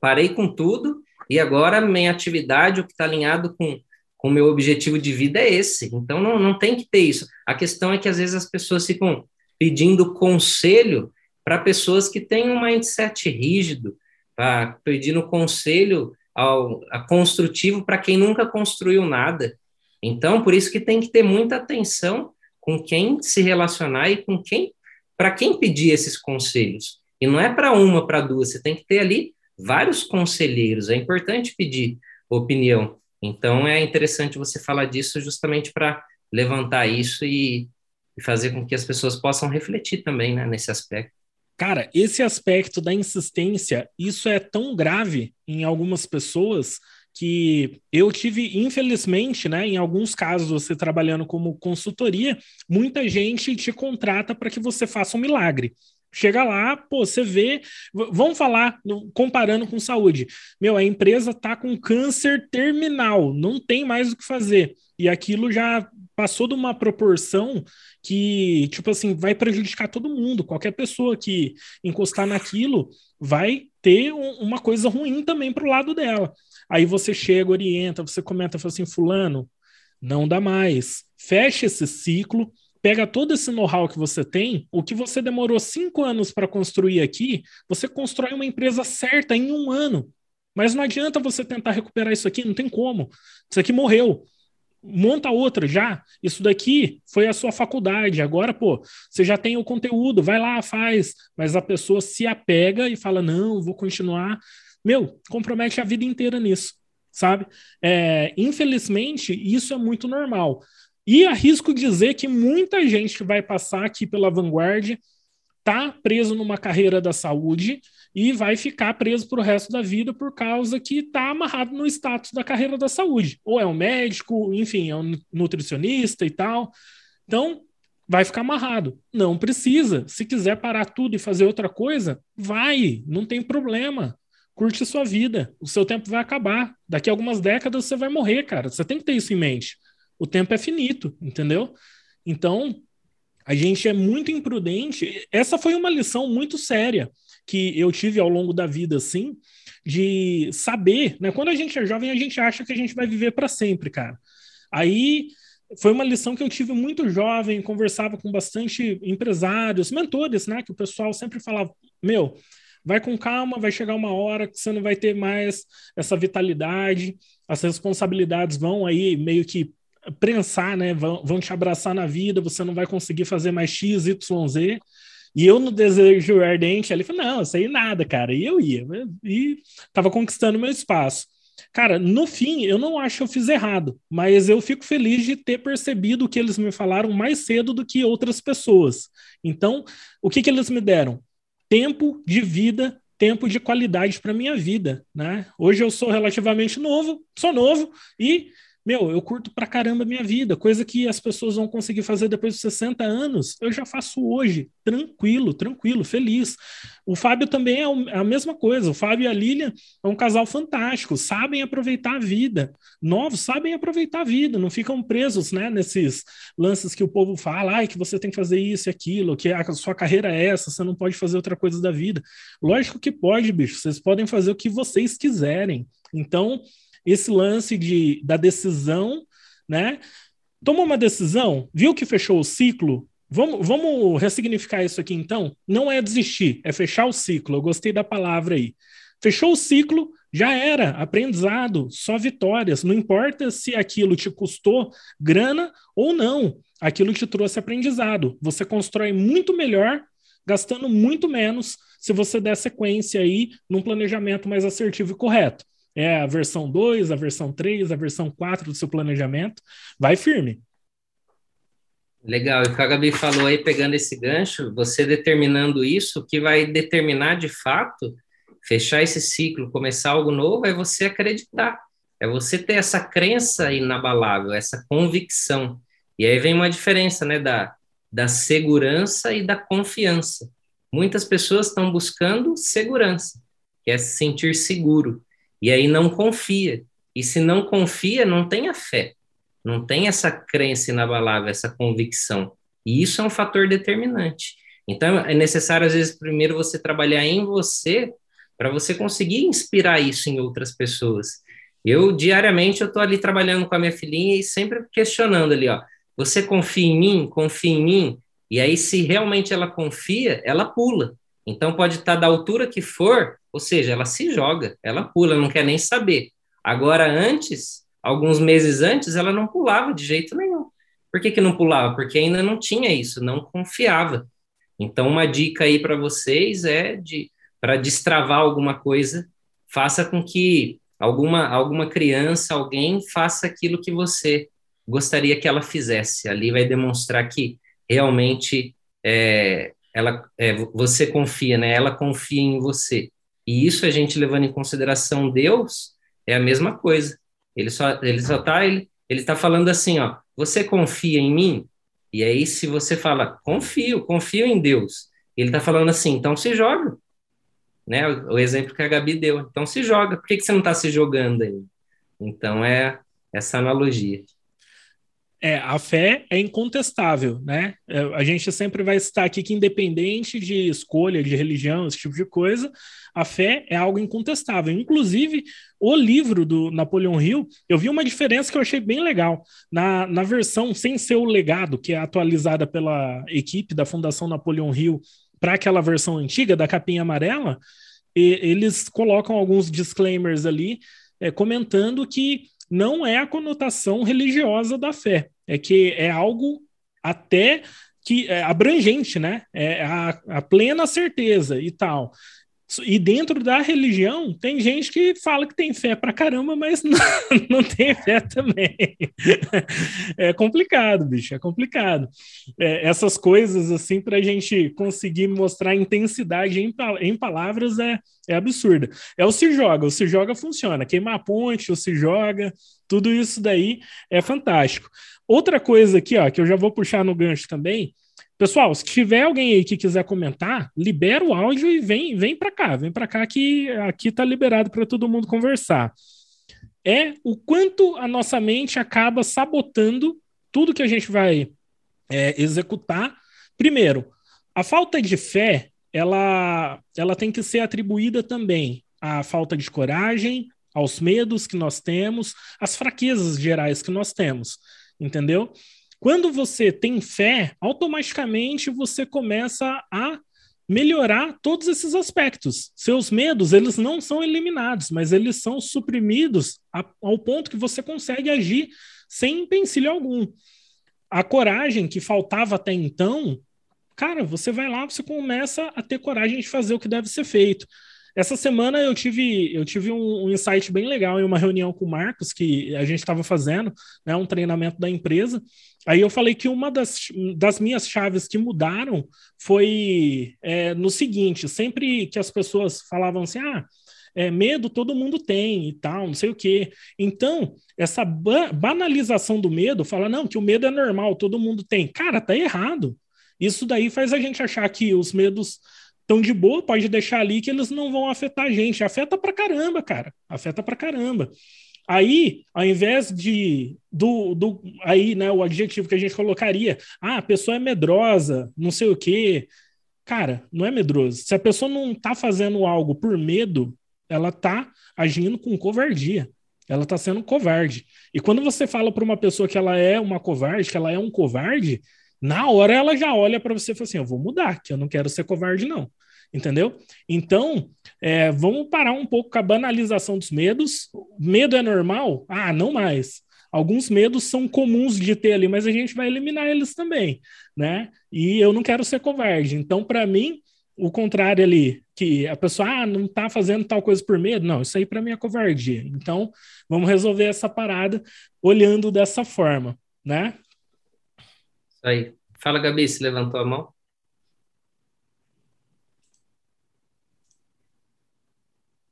parei com tudo e agora minha atividade, o que está alinhado com com o meu objetivo de vida é esse. Então não, não tem que ter isso. A questão é que às vezes as pessoas ficam pedindo conselho para pessoas que têm um mindset rígido, tá? pedindo conselho ao, a construtivo para quem nunca construiu nada. Então, por isso que tem que ter muita atenção com quem se relacionar e com quem, para quem pedir esses conselhos. E não é para uma, para duas, você tem que ter ali vários conselheiros. É importante pedir opinião. Então, é interessante você falar disso justamente para levantar isso e fazer com que as pessoas possam refletir também né, nesse aspecto. Cara, esse aspecto da insistência, isso é tão grave em algumas pessoas que eu tive, infelizmente, né, em alguns casos, você trabalhando como consultoria, muita gente te contrata para que você faça um milagre. Chega lá, pô, você vê. Vamos falar, comparando com saúde. Meu, a empresa tá com câncer terminal, não tem mais o que fazer. E aquilo já passou de uma proporção que, tipo assim, vai prejudicar todo mundo. Qualquer pessoa que encostar naquilo vai ter um, uma coisa ruim também pro lado dela. Aí você chega, orienta, você comenta, fala assim, fulano, não dá mais. Fecha esse ciclo, pega todo esse know-how que você tem, o que você demorou cinco anos para construir aqui, você constrói uma empresa certa em um ano. Mas não adianta você tentar recuperar isso aqui, não tem como. Isso aqui morreu monta outra já. Isso daqui foi a sua faculdade. Agora, pô, você já tem o conteúdo, vai lá, faz. Mas a pessoa se apega e fala: não, vou continuar. Meu, compromete a vida inteira nisso, sabe? É, infelizmente, isso é muito normal. E arrisco dizer que muita gente que vai passar aqui pela vanguarda tá preso numa carreira da saúde e vai ficar preso para o resto da vida por causa que está amarrado no status da carreira da saúde. Ou é um médico, enfim, é um nutricionista e tal. Então, vai ficar amarrado. Não precisa. Se quiser parar tudo e fazer outra coisa, vai, não tem problema. Curte sua vida. O seu tempo vai acabar. Daqui a algumas décadas você vai morrer, cara. Você tem que ter isso em mente. O tempo é finito, entendeu? Então, a gente é muito imprudente. Essa foi uma lição muito séria que eu tive ao longo da vida, assim, de saber, né? Quando a gente é jovem, a gente acha que a gente vai viver para sempre, cara. Aí foi uma lição que eu tive muito jovem, conversava com bastante empresários, mentores, né? Que o pessoal sempre falava: meu, vai com calma, vai chegar uma hora que você não vai ter mais essa vitalidade, as responsabilidades vão aí meio que prensar, né? Vão, vão te abraçar na vida, você não vai conseguir fazer mais X, Y, Z. E eu, no desejo ardente, ali falei, não, isso aí nada, cara. E eu ia, e tava conquistando meu espaço. Cara, no fim, eu não acho que eu fiz errado, mas eu fico feliz de ter percebido o que eles me falaram mais cedo do que outras pessoas. Então, o que, que eles me deram? Tempo de vida, tempo de qualidade para minha vida, né? Hoje eu sou relativamente novo, sou novo e meu, eu curto pra caramba a minha vida, coisa que as pessoas vão conseguir fazer depois de 60 anos, eu já faço hoje, tranquilo, tranquilo, feliz. O Fábio também é, é a mesma coisa, o Fábio e a Lilian é um casal fantástico, sabem aproveitar a vida, novos sabem aproveitar a vida, não ficam presos, né, nesses lances que o povo fala, ai, que você tem que fazer isso e aquilo, que a sua carreira é essa, você não pode fazer outra coisa da vida. Lógico que pode, bicho, vocês podem fazer o que vocês quiserem. Então, esse lance de, da decisão, né? Tomou uma decisão, viu que fechou o ciclo, Vamos, vamos ressignificar isso aqui então? Não é desistir, é fechar o ciclo. Eu gostei da palavra aí. Fechou o ciclo, já era, aprendizado, só vitórias. Não importa se aquilo te custou grana ou não, aquilo te trouxe aprendizado. Você constrói muito melhor, gastando muito menos, se você der sequência aí num planejamento mais assertivo e correto é a versão 2, a versão 3, a versão 4 do seu planejamento. Vai firme. Legal, e o que a Gabi falou aí, pegando esse gancho, você determinando isso, que vai determinar de fato, fechar esse ciclo, começar algo novo, é você acreditar, é você ter essa crença inabalável, essa convicção. E aí vem uma diferença, né, da, da segurança e da confiança. Muitas pessoas estão buscando segurança, que é se sentir seguro. E aí não confia. E se não confia, não tem a fé. Não tem essa crença inabalável, essa convicção. E isso é um fator determinante. Então, é necessário, às vezes, primeiro você trabalhar em você para você conseguir inspirar isso em outras pessoas. Eu, diariamente, eu estou ali trabalhando com a minha filhinha e sempre questionando ali, ó, você confia em mim? Confia em mim? E aí, se realmente ela confia, ela pula. Então, pode estar da altura que for, ou seja, ela se joga, ela pula, não quer nem saber. Agora, antes, alguns meses antes, ela não pulava de jeito nenhum. Por que, que não pulava? Porque ainda não tinha isso, não confiava. Então, uma dica aí para vocês é de para destravar alguma coisa, faça com que alguma alguma criança, alguém faça aquilo que você gostaria que ela fizesse. Ali vai demonstrar que realmente é, ela, é, você confia, né? Ela confia em você. E isso a gente levando em consideração Deus é a mesma coisa. Ele só ele só tá ele ele tá falando assim, ó, você confia em mim? E aí se você fala confio, confio em Deus, ele tá falando assim, então se joga. Né? O, o exemplo que a Gabi deu. Então se joga. Por que, que você não está se jogando aí? Então é essa analogia. É, a fé é incontestável, né? É, a gente sempre vai estar aqui que, independente de escolha, de religião, esse tipo de coisa, a fé é algo incontestável. Inclusive, o livro do Napoleão Hill, eu vi uma diferença que eu achei bem legal. Na, na versão sem ser o legado, que é atualizada pela equipe da Fundação Napoleão Hill, para aquela versão antiga, da capinha amarela, e, eles colocam alguns disclaimers ali, é, comentando que não é a conotação religiosa da fé, é que é algo até que é abrangente, né? É a, a plena certeza e tal. E dentro da religião, tem gente que fala que tem fé pra caramba, mas (laughs) não, não tem fé também. É complicado, bicho, é complicado. É, essas coisas, assim, para a gente conseguir mostrar intensidade em, em palavras é, é absurda. É o se joga, o se joga funciona. Queimar a ponte, o se joga, tudo isso daí é fantástico. Outra coisa aqui, ó, que eu já vou puxar no gancho também, Pessoal, se tiver alguém aí que quiser comentar, libera o áudio e vem, vem para cá, vem para cá que aqui está liberado para todo mundo conversar. É o quanto a nossa mente acaba sabotando tudo que a gente vai é, executar. Primeiro, a falta de fé, ela, ela tem que ser atribuída também à falta de coragem, aos medos que nós temos, às fraquezas gerais que nós temos, entendeu? Quando você tem fé, automaticamente você começa a melhorar todos esses aspectos. Seus medos, eles não são eliminados, mas eles são suprimidos a, ao ponto que você consegue agir sem empecilho algum. A coragem que faltava até então, cara, você vai lá, você começa a ter coragem de fazer o que deve ser feito. Essa semana eu tive, eu tive um, um insight bem legal em uma reunião com o Marcos, que a gente estava fazendo, né, um treinamento da empresa. Aí eu falei que uma das, das minhas chaves que mudaram foi é, no seguinte: sempre que as pessoas falavam assim, ah, é, medo todo mundo tem e tal, não sei o quê. Então, essa ba banalização do medo, fala, não, que o medo é normal, todo mundo tem. Cara, tá errado. Isso daí faz a gente achar que os medos então, de boa, pode deixar ali que eles não vão afetar a gente. Afeta pra caramba, cara. Afeta pra caramba. Aí, ao invés de do, do aí, né, o adjetivo que a gente colocaria, ah, a pessoa é medrosa, não sei o quê. Cara, não é medroso. Se a pessoa não tá fazendo algo por medo, ela tá agindo com covardia. Ela tá sendo covarde. E quando você fala para uma pessoa que ela é uma covarde, que ela é um covarde, na hora ela já olha para você e fala assim: eu vou mudar, que eu não quero ser covarde, não. Entendeu? Então, é, vamos parar um pouco com a banalização dos medos. Medo é normal? Ah, não mais. Alguns medos são comuns de ter ali, mas a gente vai eliminar eles também, né? E eu não quero ser covarde. Então, para mim, o contrário ali, que a pessoa ah, não está fazendo tal coisa por medo, não, isso aí para mim é covardia. Então, vamos resolver essa parada olhando dessa forma, né? Isso aí. Fala, Gabi, se levantou a mão.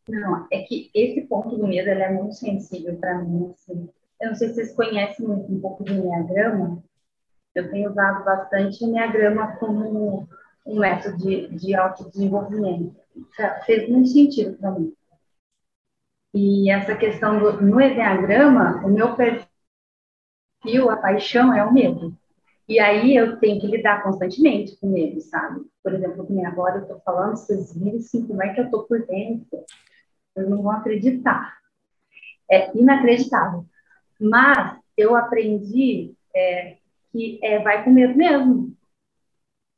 Não, é que esse ponto do medo é muito sensível para mim. Assim. Eu não sei se vocês conhecem um pouco do Enneagrama. Eu tenho usado bastante Enneagrama como um método de, de autodesenvolvimento. Fez muito sentido para mim. E essa questão do, no Enneagrama, o meu perfil, a paixão é o medo. E aí eu tenho que lidar constantemente com ele, sabe? Por exemplo, agora eu estou falando, vocês viram assim, como é que eu estou por dentro. Eu não vou acreditar. É inacreditável. Mas eu aprendi é, que é, vai com medo mesmo.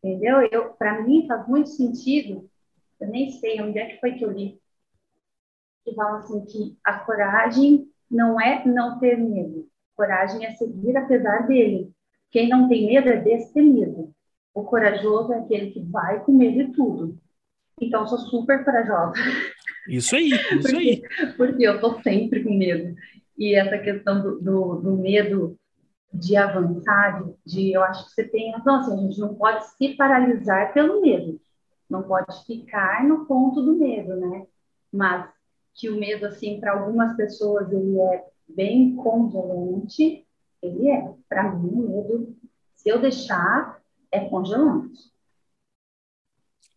Entendeu? Eu, Para mim faz muito sentido. Eu nem sei onde é que foi que eu li. Que fala assim que a coragem não é não ter medo. Coragem é seguir apesar dele. Quem não tem medo é destemido. O corajoso é aquele que vai com medo de tudo. Então, sou super corajosa. (laughs) Isso aí, isso porque, aí. Porque eu tô sempre com medo. E essa questão do, do, do medo de avançar, de, de, eu acho que você tem razão, assim, a gente não pode se paralisar pelo medo. Não pode ficar no ponto do medo, né? Mas que o medo, assim, para algumas pessoas, ele é bem congelante, ele é. Para mim, o medo, se eu deixar, é congelante.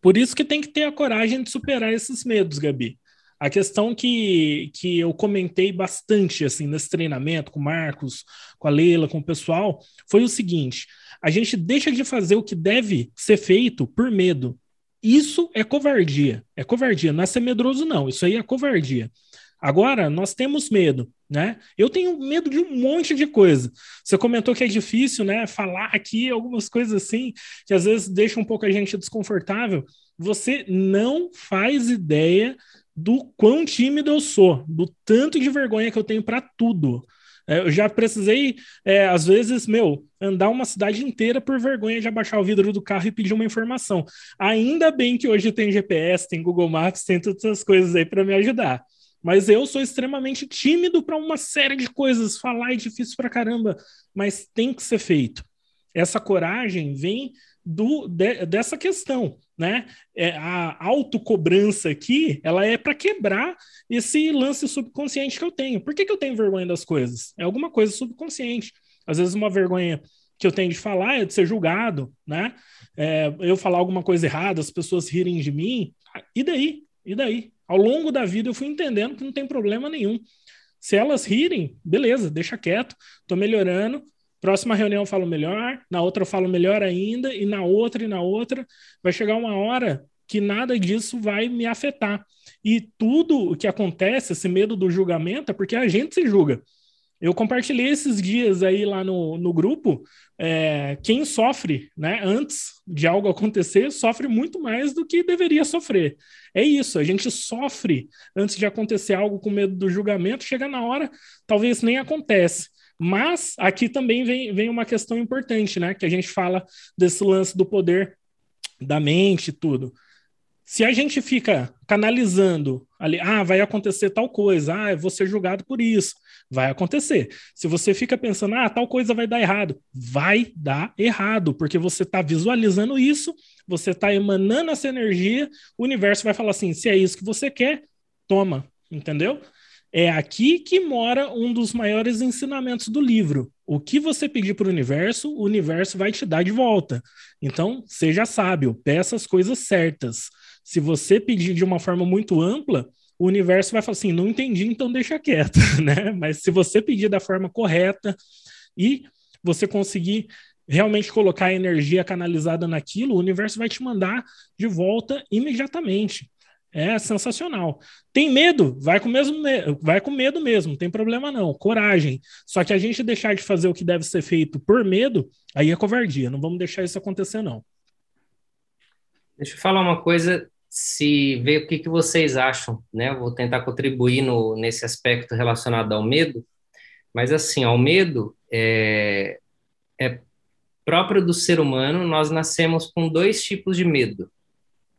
Por isso que tem que ter a coragem de superar esses medos, Gabi. A questão que, que eu comentei bastante assim nesse treinamento com o Marcos, com a Leila, com o pessoal, foi o seguinte: a gente deixa de fazer o que deve ser feito por medo. Isso é covardia. É covardia, não é ser medroso, não. Isso aí é covardia. Agora, nós temos medo, né? Eu tenho medo de um monte de coisa. Você comentou que é difícil, né? Falar aqui algumas coisas assim, que às vezes deixa um pouco a gente desconfortável. Você não faz ideia do quão tímido eu sou, do tanto de vergonha que eu tenho para tudo. É, eu já precisei, é, às vezes, meu, andar uma cidade inteira por vergonha de abaixar o vidro do carro e pedir uma informação. Ainda bem que hoje tem GPS, tem Google Maps, tem todas essas coisas aí para me ajudar. Mas eu sou extremamente tímido para uma série de coisas. Falar é difícil para caramba, mas tem que ser feito. Essa coragem vem do, de, dessa questão, né? É, a autocobrança aqui, ela é para quebrar esse lance subconsciente que eu tenho. Por que, que eu tenho vergonha das coisas? É alguma coisa subconsciente. Às vezes uma vergonha que eu tenho de falar é de ser julgado, né? É, eu falar alguma coisa errada, as pessoas rirem de mim. E daí? E daí? Ao longo da vida eu fui entendendo que não tem problema nenhum. Se elas rirem, beleza, deixa quieto, tô melhorando. Próxima reunião eu falo melhor, na outra eu falo melhor ainda, e na outra e na outra. Vai chegar uma hora que nada disso vai me afetar. E tudo o que acontece, esse medo do julgamento, é porque a gente se julga. Eu compartilhei esses dias aí lá no, no grupo. É, quem sofre, né, antes de algo acontecer, sofre muito mais do que deveria sofrer. É isso, a gente sofre antes de acontecer algo com medo do julgamento, chega na hora, talvez nem acontece. Mas aqui também vem, vem uma questão importante, né? Que a gente fala desse lance do poder da mente e tudo. Se a gente fica canalizando ali, ah, vai acontecer tal coisa, ah, eu vou ser julgado por isso, vai acontecer. Se você fica pensando, ah, tal coisa vai dar errado, vai dar errado, porque você está visualizando isso, você está emanando essa energia, o universo vai falar assim: se é isso que você quer, toma, entendeu? É aqui que mora um dos maiores ensinamentos do livro. O que você pedir para o universo, o universo vai te dar de volta. Então, seja sábio, peça as coisas certas. Se você pedir de uma forma muito ampla, o universo vai falar assim: não entendi, então deixa quieto, (laughs) né? Mas se você pedir da forma correta e você conseguir realmente colocar a energia canalizada naquilo, o universo vai te mandar de volta imediatamente. É sensacional. Tem medo? Vai com, mesmo, vai com medo mesmo, não tem problema não. Coragem. Só que a gente deixar de fazer o que deve ser feito por medo, aí é covardia. Não vamos deixar isso acontecer, não. Deixa eu falar uma coisa, se ver o que, que vocês acham, né? Eu vou tentar contribuir no, nesse aspecto relacionado ao medo, mas assim, ao medo é, é próprio do ser humano, nós nascemos com dois tipos de medo.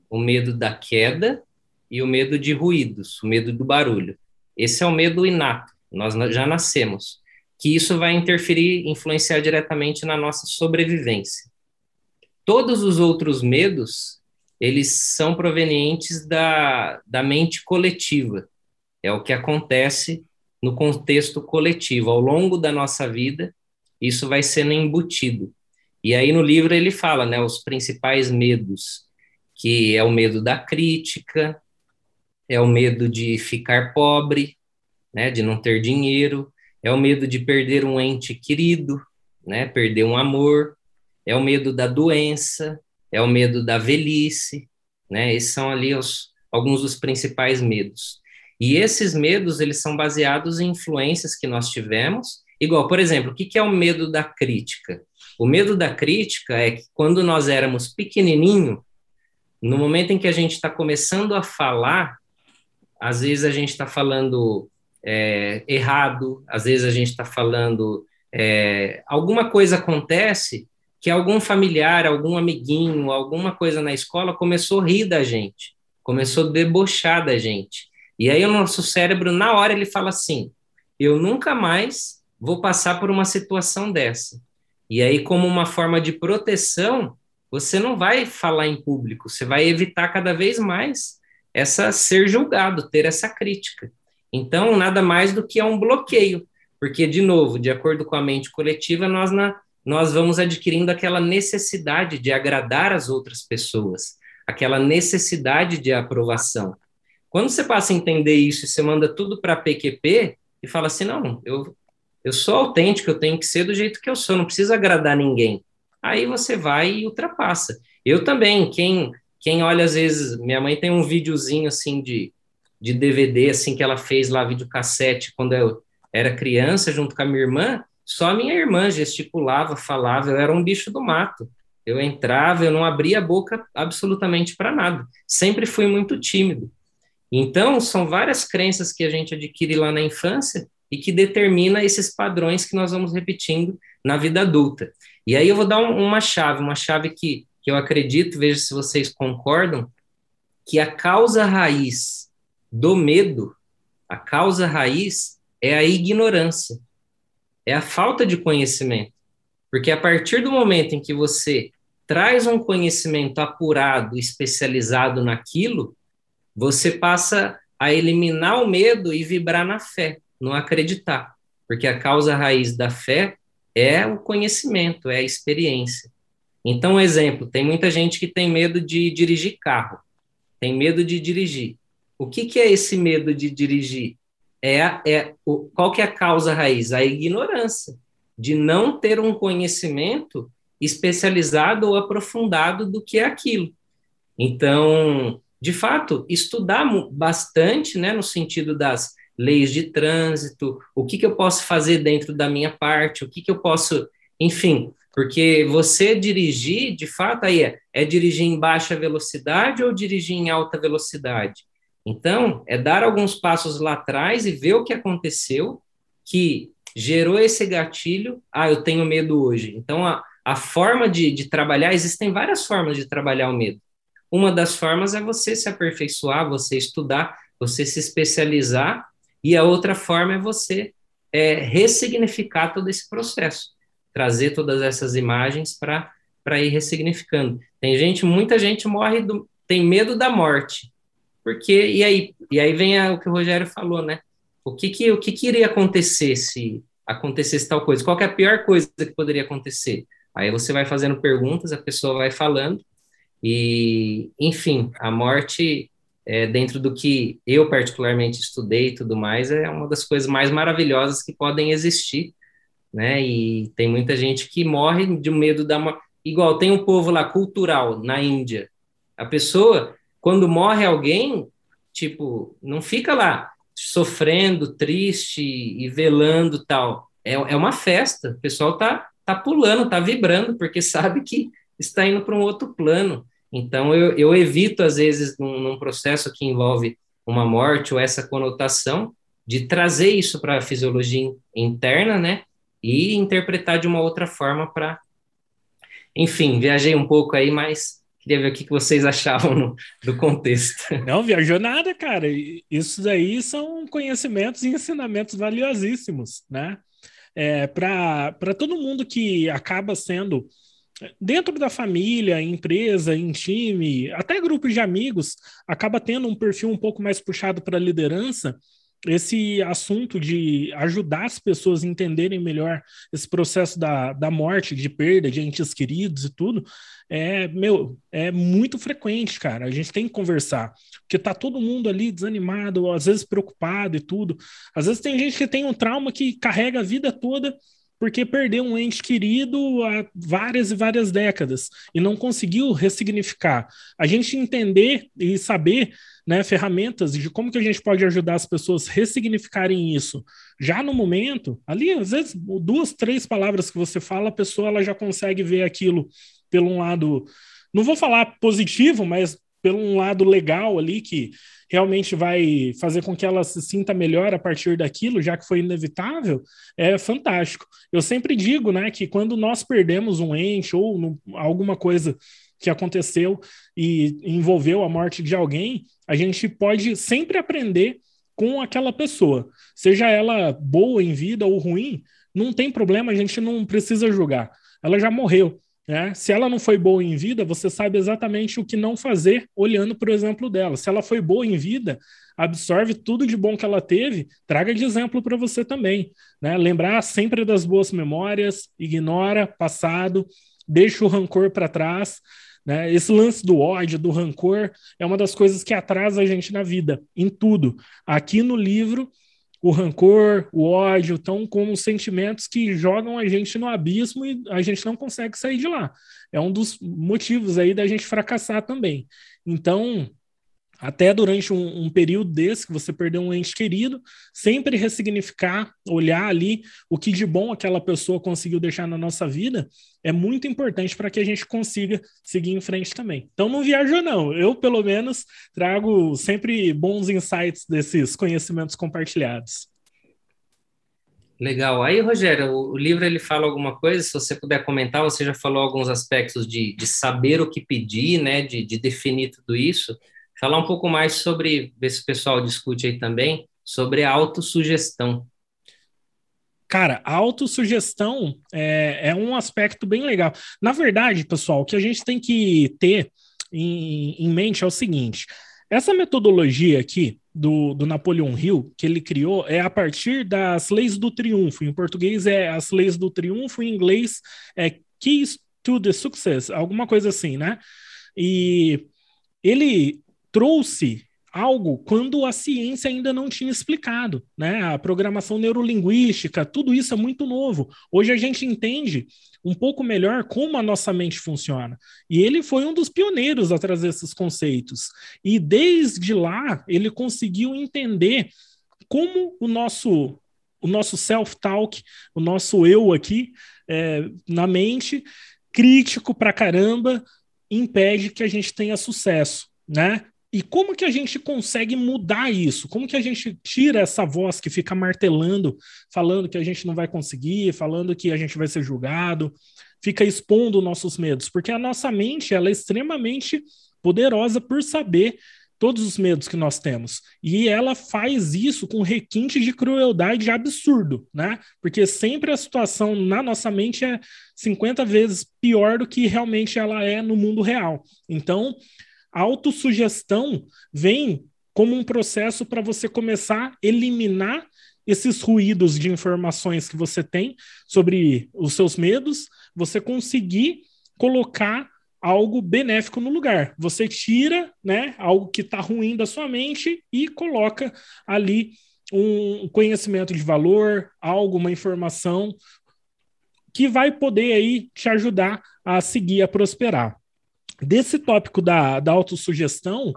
O medo da queda e o medo de ruídos, o medo do barulho. Esse é o medo inato, nós já nascemos, que isso vai interferir, influenciar diretamente na nossa sobrevivência. Todos os outros medos, eles são provenientes da, da mente coletiva, é o que acontece no contexto coletivo. Ao longo da nossa vida, isso vai sendo embutido. E aí no livro ele fala, né, os principais medos, que é o medo da crítica, é o medo de ficar pobre, né, de não ter dinheiro, é o medo de perder um ente querido, né, perder um amor, é o medo da doença, é o medo da velhice, né, esses são ali os, alguns dos principais medos. E esses medos, eles são baseados em influências que nós tivemos, igual, por exemplo, o que, que é o medo da crítica? O medo da crítica é que quando nós éramos pequenininho, no momento em que a gente está começando a falar, às vezes a gente está falando é, errado, às vezes a gente está falando. É, alguma coisa acontece que algum familiar, algum amiguinho, alguma coisa na escola começou a rir da gente, começou a debochar da gente. E aí o nosso cérebro, na hora, ele fala assim: eu nunca mais vou passar por uma situação dessa. E aí, como uma forma de proteção, você não vai falar em público, você vai evitar cada vez mais essa ser julgado, ter essa crítica. Então, nada mais do que é um bloqueio, porque, de novo, de acordo com a mente coletiva, nós, na, nós vamos adquirindo aquela necessidade de agradar as outras pessoas, aquela necessidade de aprovação. Quando você passa a entender isso e você manda tudo para PQP e fala assim: não, eu, eu sou autêntico, eu tenho que ser do jeito que eu sou, não preciso agradar ninguém. Aí você vai e ultrapassa. Eu também, quem quem olha, às vezes, minha mãe tem um videozinho, assim, de, de DVD, assim, que ela fez lá, videocassete, quando eu era criança, junto com a minha irmã, só minha irmã gesticulava, falava, eu era um bicho do mato. Eu entrava, eu não abria a boca absolutamente para nada. Sempre fui muito tímido. Então, são várias crenças que a gente adquire lá na infância e que determina esses padrões que nós vamos repetindo na vida adulta. E aí eu vou dar um, uma chave, uma chave que que eu acredito, veja se vocês concordam, que a causa raiz do medo, a causa raiz é a ignorância, é a falta de conhecimento. Porque a partir do momento em que você traz um conhecimento apurado, especializado naquilo, você passa a eliminar o medo e vibrar na fé, não acreditar. Porque a causa raiz da fé é o conhecimento, é a experiência. Então, um exemplo, tem muita gente que tem medo de dirigir carro, tem medo de dirigir. O que, que é esse medo de dirigir? É, é o, qual que é a causa raiz? A ignorância, de não ter um conhecimento especializado ou aprofundado do que é aquilo. Então, de fato, estudar bastante, né, no sentido das leis de trânsito, o que, que eu posso fazer dentro da minha parte, o que, que eu posso, enfim, porque você dirigir, de fato, aí é, é dirigir em baixa velocidade ou dirigir em alta velocidade. Então, é dar alguns passos lá atrás e ver o que aconteceu que gerou esse gatilho. Ah, eu tenho medo hoje. Então, a, a forma de, de trabalhar, existem várias formas de trabalhar o medo. Uma das formas é você se aperfeiçoar, você estudar, você se especializar e a outra forma é você é, ressignificar todo esse processo, trazer todas essas imagens para ir ressignificando. Tem gente, muita gente morre, do, tem medo da morte, porque e aí e aí vem a, o que o Rogério falou, né? O que que o que, que iria acontecer se acontecesse tal coisa? Qual é a pior coisa que poderia acontecer? Aí você vai fazendo perguntas, a pessoa vai falando e, enfim, a morte é, dentro do que eu particularmente estudei e tudo mais, é uma das coisas mais maravilhosas que podem existir, né? E tem muita gente que morre de medo da morte. Igual tem um povo lá cultural na Índia. A pessoa, quando morre alguém, tipo, não fica lá sofrendo, triste e velando tal. É, é uma festa. O pessoal tá tá pulando, tá vibrando porque (laughs) sabe que está indo para um outro plano. Então, eu, eu evito, às vezes, num, num, processo que envolve uma morte ou essa conotação, de trazer isso para a fisiologia interna, né? E interpretar de uma outra forma para. Enfim, viajei um pouco aí, mas queria ver o que vocês achavam no, do contexto. Não viajou nada, cara. Isso daí são conhecimentos e ensinamentos valiosíssimos, né? É, para todo mundo que acaba sendo dentro da família, empresa, em time, até grupos de amigos, acaba tendo um perfil um pouco mais puxado para liderança. Esse assunto de ajudar as pessoas a entenderem melhor esse processo da, da morte, de perda de entes queridos e tudo, é, meu, é muito frequente, cara. A gente tem que conversar, porque tá todo mundo ali desanimado, às vezes preocupado e tudo. Às vezes tem gente que tem um trauma que carrega a vida toda porque perdeu um ente querido há várias e várias décadas e não conseguiu ressignificar. A gente entender e saber né, ferramentas de como que a gente pode ajudar as pessoas a ressignificarem isso. Já no momento, ali, às vezes, duas, três palavras que você fala, a pessoa ela já consegue ver aquilo pelo um lado, não vou falar positivo, mas pelo um lado legal ali, que realmente vai fazer com que ela se sinta melhor a partir daquilo, já que foi inevitável, é fantástico. Eu sempre digo, né, que quando nós perdemos um ente ou no, alguma coisa que aconteceu e envolveu a morte de alguém, a gente pode sempre aprender com aquela pessoa, seja ela boa em vida ou ruim, não tem problema, a gente não precisa julgar. Ela já morreu. Né? Se ela não foi boa em vida, você sabe exatamente o que não fazer olhando para o exemplo dela. Se ela foi boa em vida, absorve tudo de bom que ela teve, traga de exemplo para você também. Né? Lembrar sempre das boas memórias, ignora passado, deixa o rancor para trás. Né? Esse lance do ódio, do rancor, é uma das coisas que atrasa a gente na vida, em tudo. Aqui no livro o rancor, o ódio, estão como sentimentos que jogam a gente no abismo e a gente não consegue sair de lá. É um dos motivos aí da gente fracassar também. Então, até durante um, um, período desse que você perdeu um ente querido, sempre ressignificar, olhar ali o que de bom aquela pessoa conseguiu deixar na nossa vida, é muito importante para que a gente consiga seguir em frente também. Então não viajo não, eu pelo menos trago sempre bons insights desses conhecimentos compartilhados. Legal. Aí, Rogério, o, o livro ele fala alguma coisa, se você puder comentar, você já falou alguns aspectos de, de saber o que pedir, né, de, de definir tudo isso falar um pouco mais sobre, ver se o pessoal discute aí também, sobre a autossugestão. Cara, a autossugestão é, é um aspecto bem legal. Na verdade, pessoal, o que a gente tem que ter em, em mente é o seguinte: essa metodologia aqui do, do Napoleon Hill, que ele criou, é a partir das leis do triunfo. Em português é as leis do triunfo, em inglês é Keys to the Success, alguma coisa assim, né? E ele trouxe algo quando a ciência ainda não tinha explicado, né? A programação neurolinguística, tudo isso é muito novo. Hoje a gente entende um pouco melhor como a nossa mente funciona. E ele foi um dos pioneiros a trazer esses conceitos. E desde lá ele conseguiu entender como o nosso o nosso self-talk, o nosso eu aqui é, na mente, crítico pra caramba, impede que a gente tenha sucesso, né? E como que a gente consegue mudar isso? Como que a gente tira essa voz que fica martelando, falando que a gente não vai conseguir, falando que a gente vai ser julgado, fica expondo nossos medos? Porque a nossa mente ela é extremamente poderosa por saber todos os medos que nós temos. E ela faz isso com requinte de crueldade absurdo, né? Porque sempre a situação na nossa mente é 50 vezes pior do que realmente ela é no mundo real. Então, a autossugestão vem como um processo para você começar a eliminar esses ruídos de informações que você tem sobre os seus medos, você conseguir colocar algo benéfico no lugar. Você tira, né, algo que está ruim da sua mente e coloca ali um conhecimento de valor, algo, uma informação que vai poder aí te ajudar a seguir a prosperar desse tópico da, da autossugestão,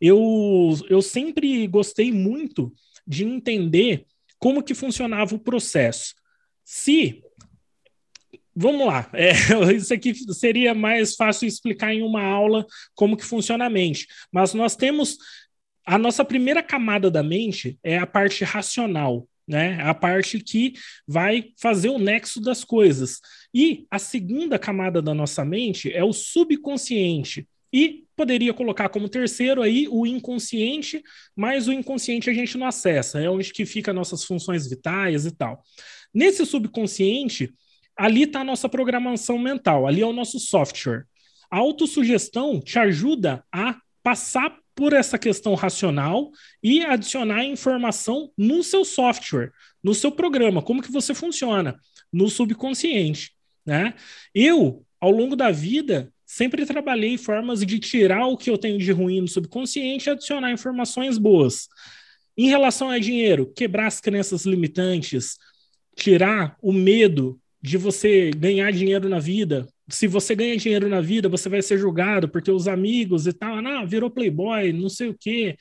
eu, eu sempre gostei muito de entender como que funcionava o processo. Se vamos lá, (laughs) é, isso aqui seria mais fácil explicar em uma aula como que funciona a mente, mas nós temos a nossa primeira camada da mente é a parte racional, né? A parte que vai fazer o nexo das coisas. E a segunda camada da nossa mente é o subconsciente. E poderia colocar como terceiro aí o inconsciente, mas o inconsciente a gente não acessa, é onde que fica nossas funções vitais e tal. Nesse subconsciente, ali está a nossa programação mental, ali é o nosso software. A autossugestão te ajuda a passar por essa questão racional e adicionar informação no seu software, no seu programa, como que você funciona, no subconsciente, né? Eu, ao longo da vida, sempre trabalhei formas de tirar o que eu tenho de ruim no subconsciente e adicionar informações boas. Em relação a dinheiro, quebrar as crenças limitantes, tirar o medo de você ganhar dinheiro na vida, se você ganha dinheiro na vida, você vai ser julgado porque os amigos e tal, ah, virou playboy, não sei o quê.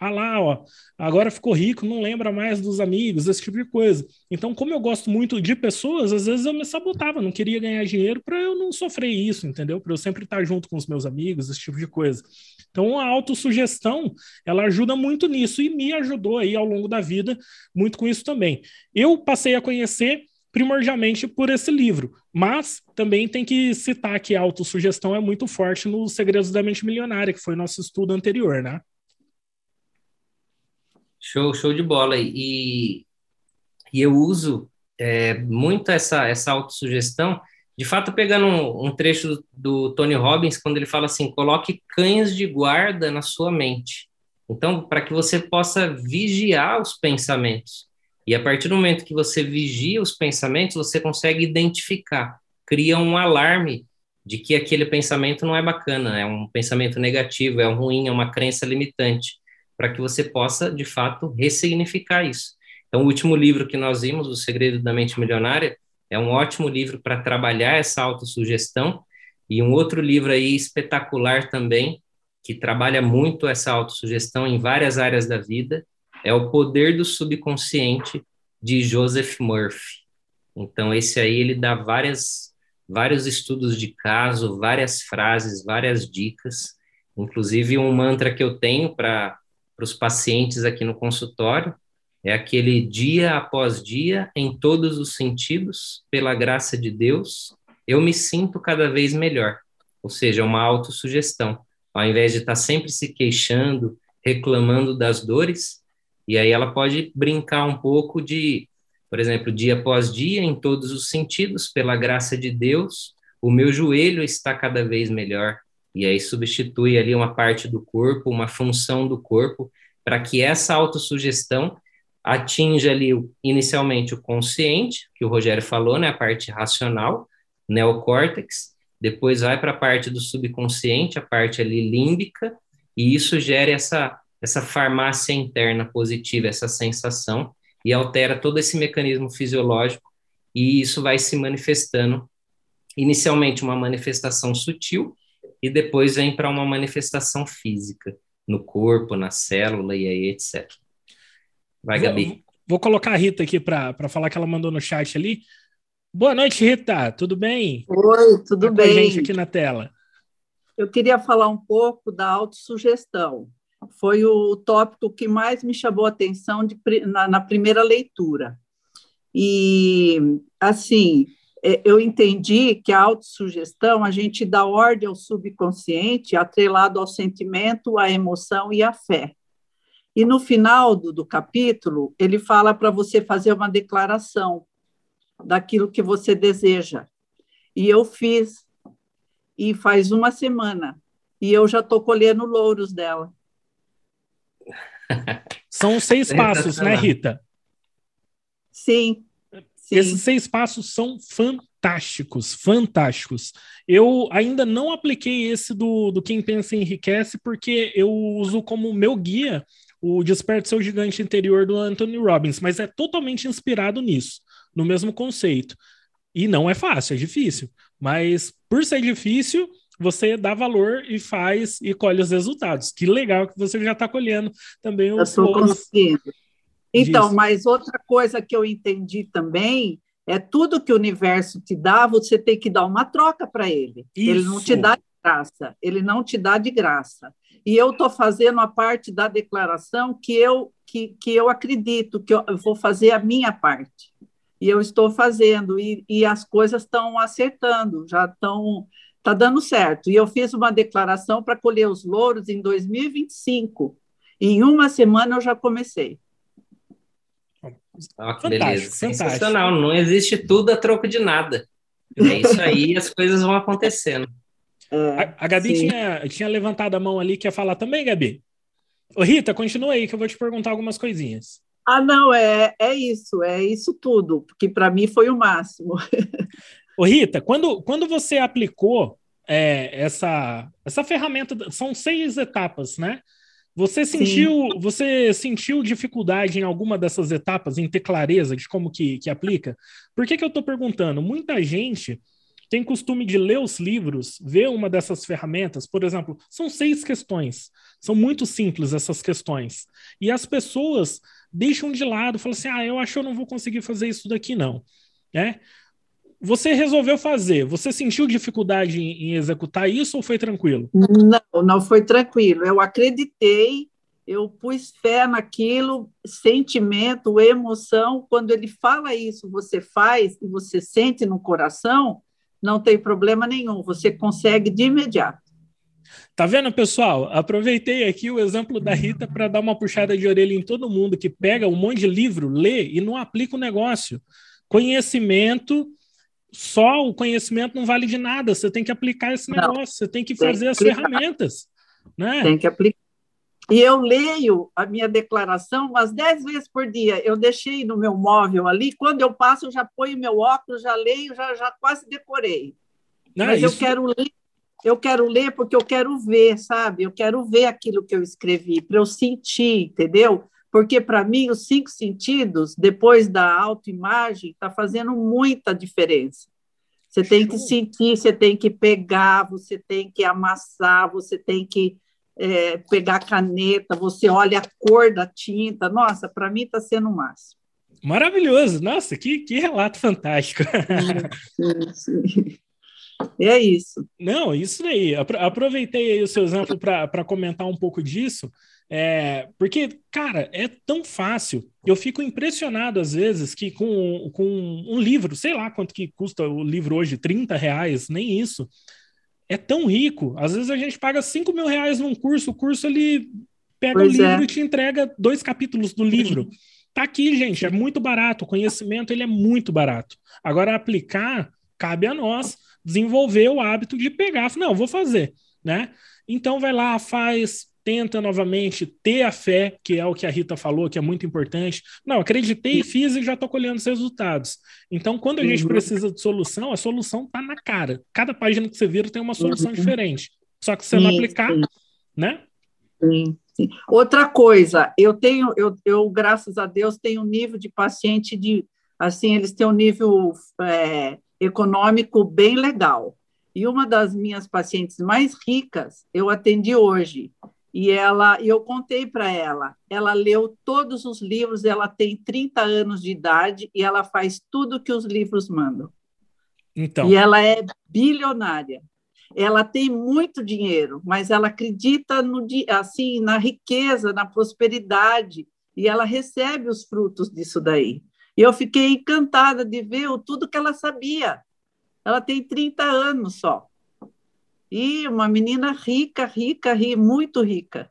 Ah lá, ó, agora ficou rico, não lembra mais dos amigos, esse tipo de coisa. Então, como eu gosto muito de pessoas, às vezes eu me sabotava, não queria ganhar dinheiro para eu não sofrer isso, entendeu? Para eu sempre estar junto com os meus amigos, esse tipo de coisa. Então, a autossugestão, ela ajuda muito nisso e me ajudou aí ao longo da vida muito com isso também. Eu passei a conhecer primordialmente por esse livro. Mas também tem que citar que a autossugestão é muito forte no Segredos da Mente Milionária, que foi nosso estudo anterior, né? Show, show de bola. E, e eu uso é, muito essa, essa autossugestão, de fato, pegando um, um trecho do, do Tony Robbins, quando ele fala assim: coloque cães de guarda na sua mente. Então, para que você possa vigiar os pensamentos. E a partir do momento que você vigia os pensamentos, você consegue identificar, cria um alarme de que aquele pensamento não é bacana, é um pensamento negativo, é ruim, é uma crença limitante, para que você possa, de fato, ressignificar isso. Então, o último livro que nós vimos, O Segredo da Mente Milionária, é um ótimo livro para trabalhar essa autossugestão, e um outro livro aí espetacular também, que trabalha muito essa autossugestão em várias áreas da vida, é O Poder do Subconsciente, de Joseph Murphy. Então, esse aí ele dá várias, vários estudos de caso, várias frases, várias dicas, inclusive um mantra que eu tenho para os pacientes aqui no consultório, é aquele dia após dia, em todos os sentidos, pela graça de Deus, eu me sinto cada vez melhor. Ou seja, uma autossugestão. Ao invés de estar sempre se queixando, reclamando das dores, e aí ela pode brincar um pouco de, por exemplo, dia após dia, em todos os sentidos, pela graça de Deus, o meu joelho está cada vez melhor. E aí substitui ali uma parte do corpo, uma função do corpo, para que essa autossugestão atinja ali inicialmente o consciente, que o Rogério falou, né, a parte racional, neocórtex, depois vai para a parte do subconsciente, a parte ali límbica, e isso gera essa essa farmácia interna positiva, essa sensação, e altera todo esse mecanismo fisiológico, e isso vai se manifestando, inicialmente uma manifestação sutil, e depois vem para uma manifestação física, no corpo, na célula, e aí etc. Vai, Gabi. Vou, vou colocar a Rita aqui para falar que ela mandou no chat ali. Boa noite, Rita. Tudo bem? Oi, tudo tá bem. Com a gente aqui na tela. Eu queria falar um pouco da autossugestão. Foi o tópico que mais me chamou a atenção de, na, na primeira leitura. E, assim, eu entendi que a autossugestão, a gente dá ordem ao subconsciente, atrelado ao sentimento, à emoção e à fé. E no final do, do capítulo, ele fala para você fazer uma declaração daquilo que você deseja. E eu fiz, e faz uma semana, e eu já estou colhendo louros dela. São seis passos, né, Rita? Sim. Sim. Esses seis passos são fantásticos, fantásticos. Eu ainda não apliquei esse do, do Quem Pensa Enriquece, porque eu uso como meu guia o Desperte Seu Gigante Interior do Anthony Robbins, mas é totalmente inspirado nisso, no mesmo conceito. E não é fácil, é difícil. Mas por ser difícil, você dá valor e faz e colhe os resultados. Que legal que você já está colhendo também os Eu conseguindo. Então, disso. mas outra coisa que eu entendi também é tudo que o universo te dá, você tem que dar uma troca para ele. Isso. Ele não te dá de graça, ele não te dá de graça. E eu estou fazendo a parte da declaração que eu que, que eu acredito que eu vou fazer a minha parte. E eu estou fazendo, e, e as coisas estão acertando, já estão está dando certo. E eu fiz uma declaração para colher os louros em 2025. Em uma semana eu já comecei. Ah, que beleza. Sensacional. Não existe tudo a troco de nada. É isso aí, as coisas vão acontecendo. É, a, a, Gabi tinha, tinha levantado a mão ali, quer falar também, Gabi? Ô, Rita, continua aí que eu vou te perguntar algumas coisinhas. Ah, não, é, é isso, é isso tudo, porque para mim foi o máximo. (laughs) Ô, Rita, quando, quando você aplicou é, essa, essa ferramenta, são seis etapas, né? Você sentiu, você sentiu dificuldade em alguma dessas etapas, em ter clareza de como que, que aplica? Por que, que eu estou perguntando? Muita gente tem costume de ler os livros, ver uma dessas ferramentas, por exemplo, são seis questões, são muito simples essas questões, e as pessoas deixam de lado, falam assim, ah, eu acho que eu não vou conseguir fazer isso daqui não, né? Você resolveu fazer, você sentiu dificuldade em, em executar isso ou foi tranquilo? Não, não foi tranquilo. Eu acreditei, eu pus fé naquilo, sentimento, emoção. Quando ele fala isso, você faz e você sente no coração, não tem problema nenhum, você consegue de imediato. Tá vendo, pessoal? Aproveitei aqui o exemplo da Rita para dar uma puxada de orelha em todo mundo que pega um monte de livro, lê e não aplica o negócio. Conhecimento só o conhecimento não vale de nada. Você tem que aplicar esse negócio, não, você tem que fazer tem as ferramentas. Né? Tem que aplicar. E eu leio a minha declaração umas dez vezes por dia. Eu deixei no meu móvel ali. Quando eu passo, eu já ponho meu óculos, já leio, já, já quase decorei. Não, Mas isso... eu quero ler, eu quero ler porque eu quero ver, sabe? Eu quero ver aquilo que eu escrevi, para eu sentir, entendeu? Porque para mim os cinco sentidos, depois da autoimagem, está fazendo muita diferença. Você tem que sentir, você tem que pegar, você tem que amassar, você tem que é, pegar a caneta, você olha a cor da tinta. Nossa, para mim está sendo o máximo. Maravilhoso! Nossa, que, que relato fantástico! Sim, (laughs) sim. É isso. Não, isso daí. Aproveitei o seu exemplo para comentar um pouco disso. É, porque, cara, é tão fácil. Eu fico impressionado às vezes que com, com um livro, sei lá quanto que custa o livro hoje, 30 reais, nem isso. É tão rico. Às vezes a gente paga 5 mil reais num curso, o curso ele pega pois o livro é. e te entrega dois capítulos do livro. Tá aqui, gente, é muito barato. O conhecimento ele é muito barato. Agora, aplicar, cabe a nós desenvolver o hábito de pegar. Não, vou fazer, né? Então vai lá, faz, tenta novamente ter a fé, que é o que a Rita falou, que é muito importante. Não, acreditei, fiz e já estou colhendo os resultados. Então, quando a gente uhum. precisa de solução, a solução está na cara. Cada página que você vira tem uma solução uhum. diferente. Só que se você não aplicar, né? Sim, sim. Outra coisa, eu tenho, eu, eu, graças a Deus, tenho um nível de paciente de, assim, eles têm um nível é, econômico bem legal. E uma das minhas pacientes mais ricas, eu atendi hoje E ela, eu contei para ela, ela leu todos os livros, ela tem 30 anos de idade e ela faz tudo que os livros mandam. Então. E ela é bilionária. Ela tem muito dinheiro, mas ela acredita no assim na riqueza, na prosperidade e ela recebe os frutos disso daí. E eu fiquei encantada de ver tudo que ela sabia. Ela tem 30 anos só. E uma menina rica, rica, rica muito rica.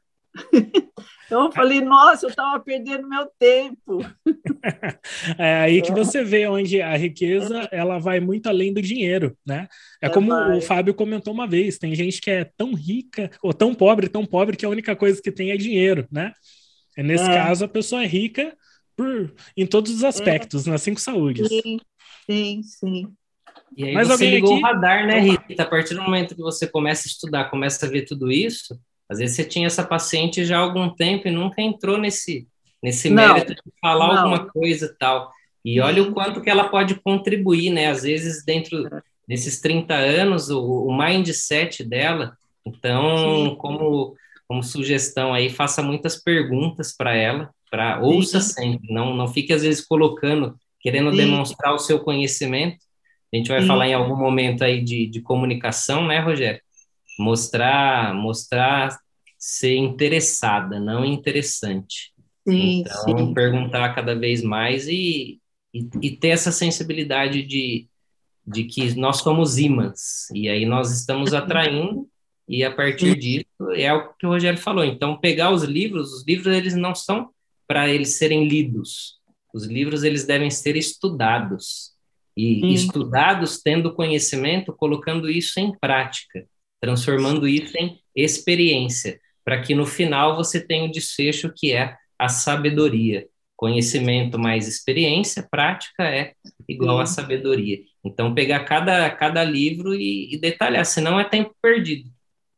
Então (laughs) eu falei, nossa, eu estava perdendo meu tempo. (laughs) É aí que você vê onde a riqueza ela vai muito além do dinheiro, né? É, é como o Fábio comentou uma vez, tem gente que é tão rica ou tão pobre, tão pobre que a única coisa que tem é dinheiro, né? E nesse é. caso a pessoa é rica por, em todos os aspectos, é. nas cinco saúdes. Sim, sim, sim. E aí Mas você ligou aqui... o radar, né, Rita? A partir do momento que você começa a estudar, começa a ver tudo isso, às vezes você tinha essa paciente já há algum tempo e nunca entrou nesse, nesse mérito de falar não. alguma coisa tal. E olha o quanto que ela pode contribuir, né? Às vezes, dentro desses 30 anos, o, o mindset dela. Então, como, como sugestão aí, faça muitas perguntas para ela, para ouça sempre, não, não fique às vezes colocando, querendo Sim. demonstrar o seu conhecimento, a gente vai Sim. falar em algum momento aí de, de comunicação, né, Rogério? Mostrar, mostrar ser interessada, não interessante. Sim, então, sim. perguntar cada vez mais e, e, e, ter essa sensibilidade de, de que nós somos imãs, e aí nós estamos atraindo, e a partir disso é o que o Rogério falou. Então, pegar os livros, os livros eles não são para eles serem lidos, os livros eles devem ser estudados e estudados tendo conhecimento, colocando isso em prática, transformando isso em experiência, para que no final você tenha o desfecho que é a sabedoria. Conhecimento mais experiência, prática é igual a sabedoria. Então, pegar cada, cada livro e, e detalhar, senão é tempo perdido.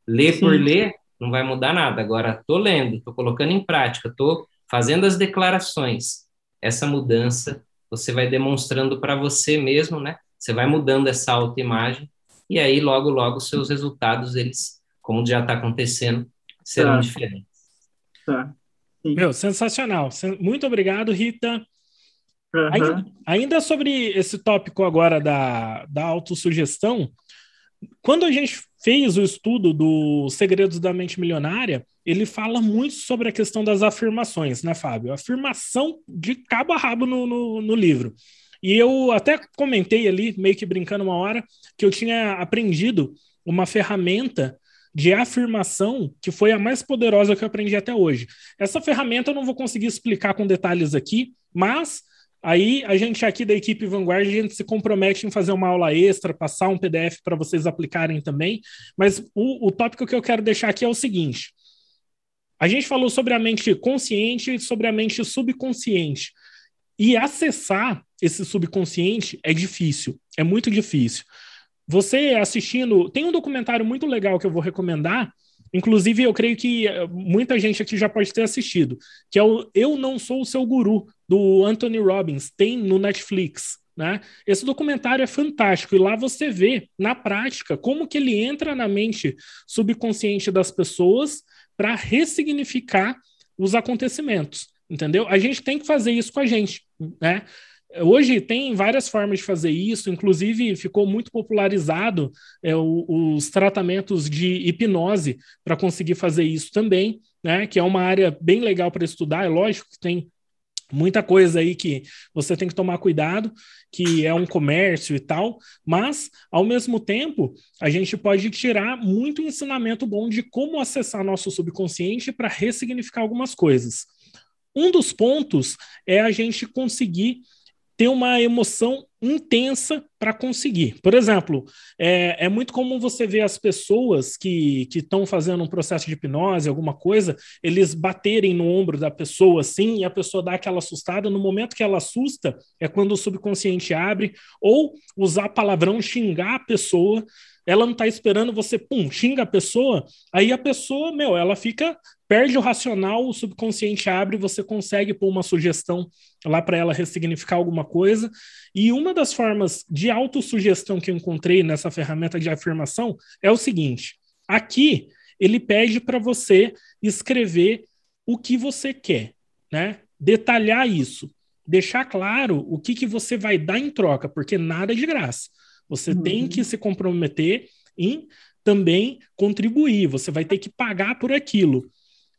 Ler Sim. por ler não vai mudar nada. Agora, estou lendo, estou colocando em prática, estou fazendo as declarações. Essa mudança você vai demonstrando para você mesmo, né? Você vai mudando essa autoimagem e aí logo logo os seus resultados eles, como já está acontecendo, serão tá. diferentes. Tá. Meu, sensacional. Muito obrigado, Rita. Uhum. Ainda, ainda, sobre esse tópico agora da, da autossugestão, quando a gente fez o estudo do Segredos da Mente Milionária, ele fala muito sobre a questão das afirmações, né, Fábio? Afirmação de cabo a rabo no, no, no livro. E eu até comentei ali, meio que brincando uma hora, que eu tinha aprendido uma ferramenta de afirmação que foi a mais poderosa que eu aprendi até hoje. Essa ferramenta eu não vou conseguir explicar com detalhes aqui, mas Aí a gente aqui da equipe Vanguard, a gente se compromete em fazer uma aula extra, passar um PDF para vocês aplicarem também. Mas o, o tópico que eu quero deixar aqui é o seguinte: a gente falou sobre a mente consciente e sobre a mente subconsciente. E acessar esse subconsciente é difícil, é muito difícil. Você assistindo, tem um documentário muito legal que eu vou recomendar, Inclusive, eu creio que eh, muita gente aqui já pode ter assistido, que é o Eu Não Sou o Seu Guru, do Anthony Robbins, tem no Netflix. Né? Esse documentário é fantástico e lá você vê, na prática, como que ele entra na mente subconsciente das pessoas para ressignificar os acontecimentos, entendeu? A gente tem que fazer isso com a gente, né? Hoje tem várias formas de fazer isso, inclusive ficou muito popularizado é, o, os tratamentos de hipnose para conseguir fazer isso também, né? Que é uma área bem legal para estudar. É lógico que tem muita coisa aí que você tem que tomar cuidado, que é um comércio e tal, mas ao mesmo tempo a gente pode tirar muito ensinamento bom de como acessar nosso subconsciente para ressignificar algumas coisas. Um dos pontos é a gente conseguir ter uma emoção intensa para conseguir. Por exemplo, é, é, muito comum você ver as pessoas que estão fazendo um processo de hipnose, alguma coisa, eles baterem no ombro da pessoa assim e a pessoa dá aquela assustada. No momento que ela assusta, é quando o subconsciente abre, ou usar palavrão, xingar a pessoa ela não está esperando você, pum, xinga a pessoa, aí a pessoa, meu, ela fica, perde o racional, o subconsciente abre, você consegue pôr uma sugestão lá para ela ressignificar alguma coisa. E uma das formas de autossugestão que eu encontrei nessa ferramenta de afirmação é o seguinte: aqui ele pede para você escrever o que você quer, né? Detalhar isso, deixar claro o que, que você vai dar em troca, porque nada é de graça. Você uhum. tem que se comprometer em também contribuir, você vai ter que pagar por aquilo.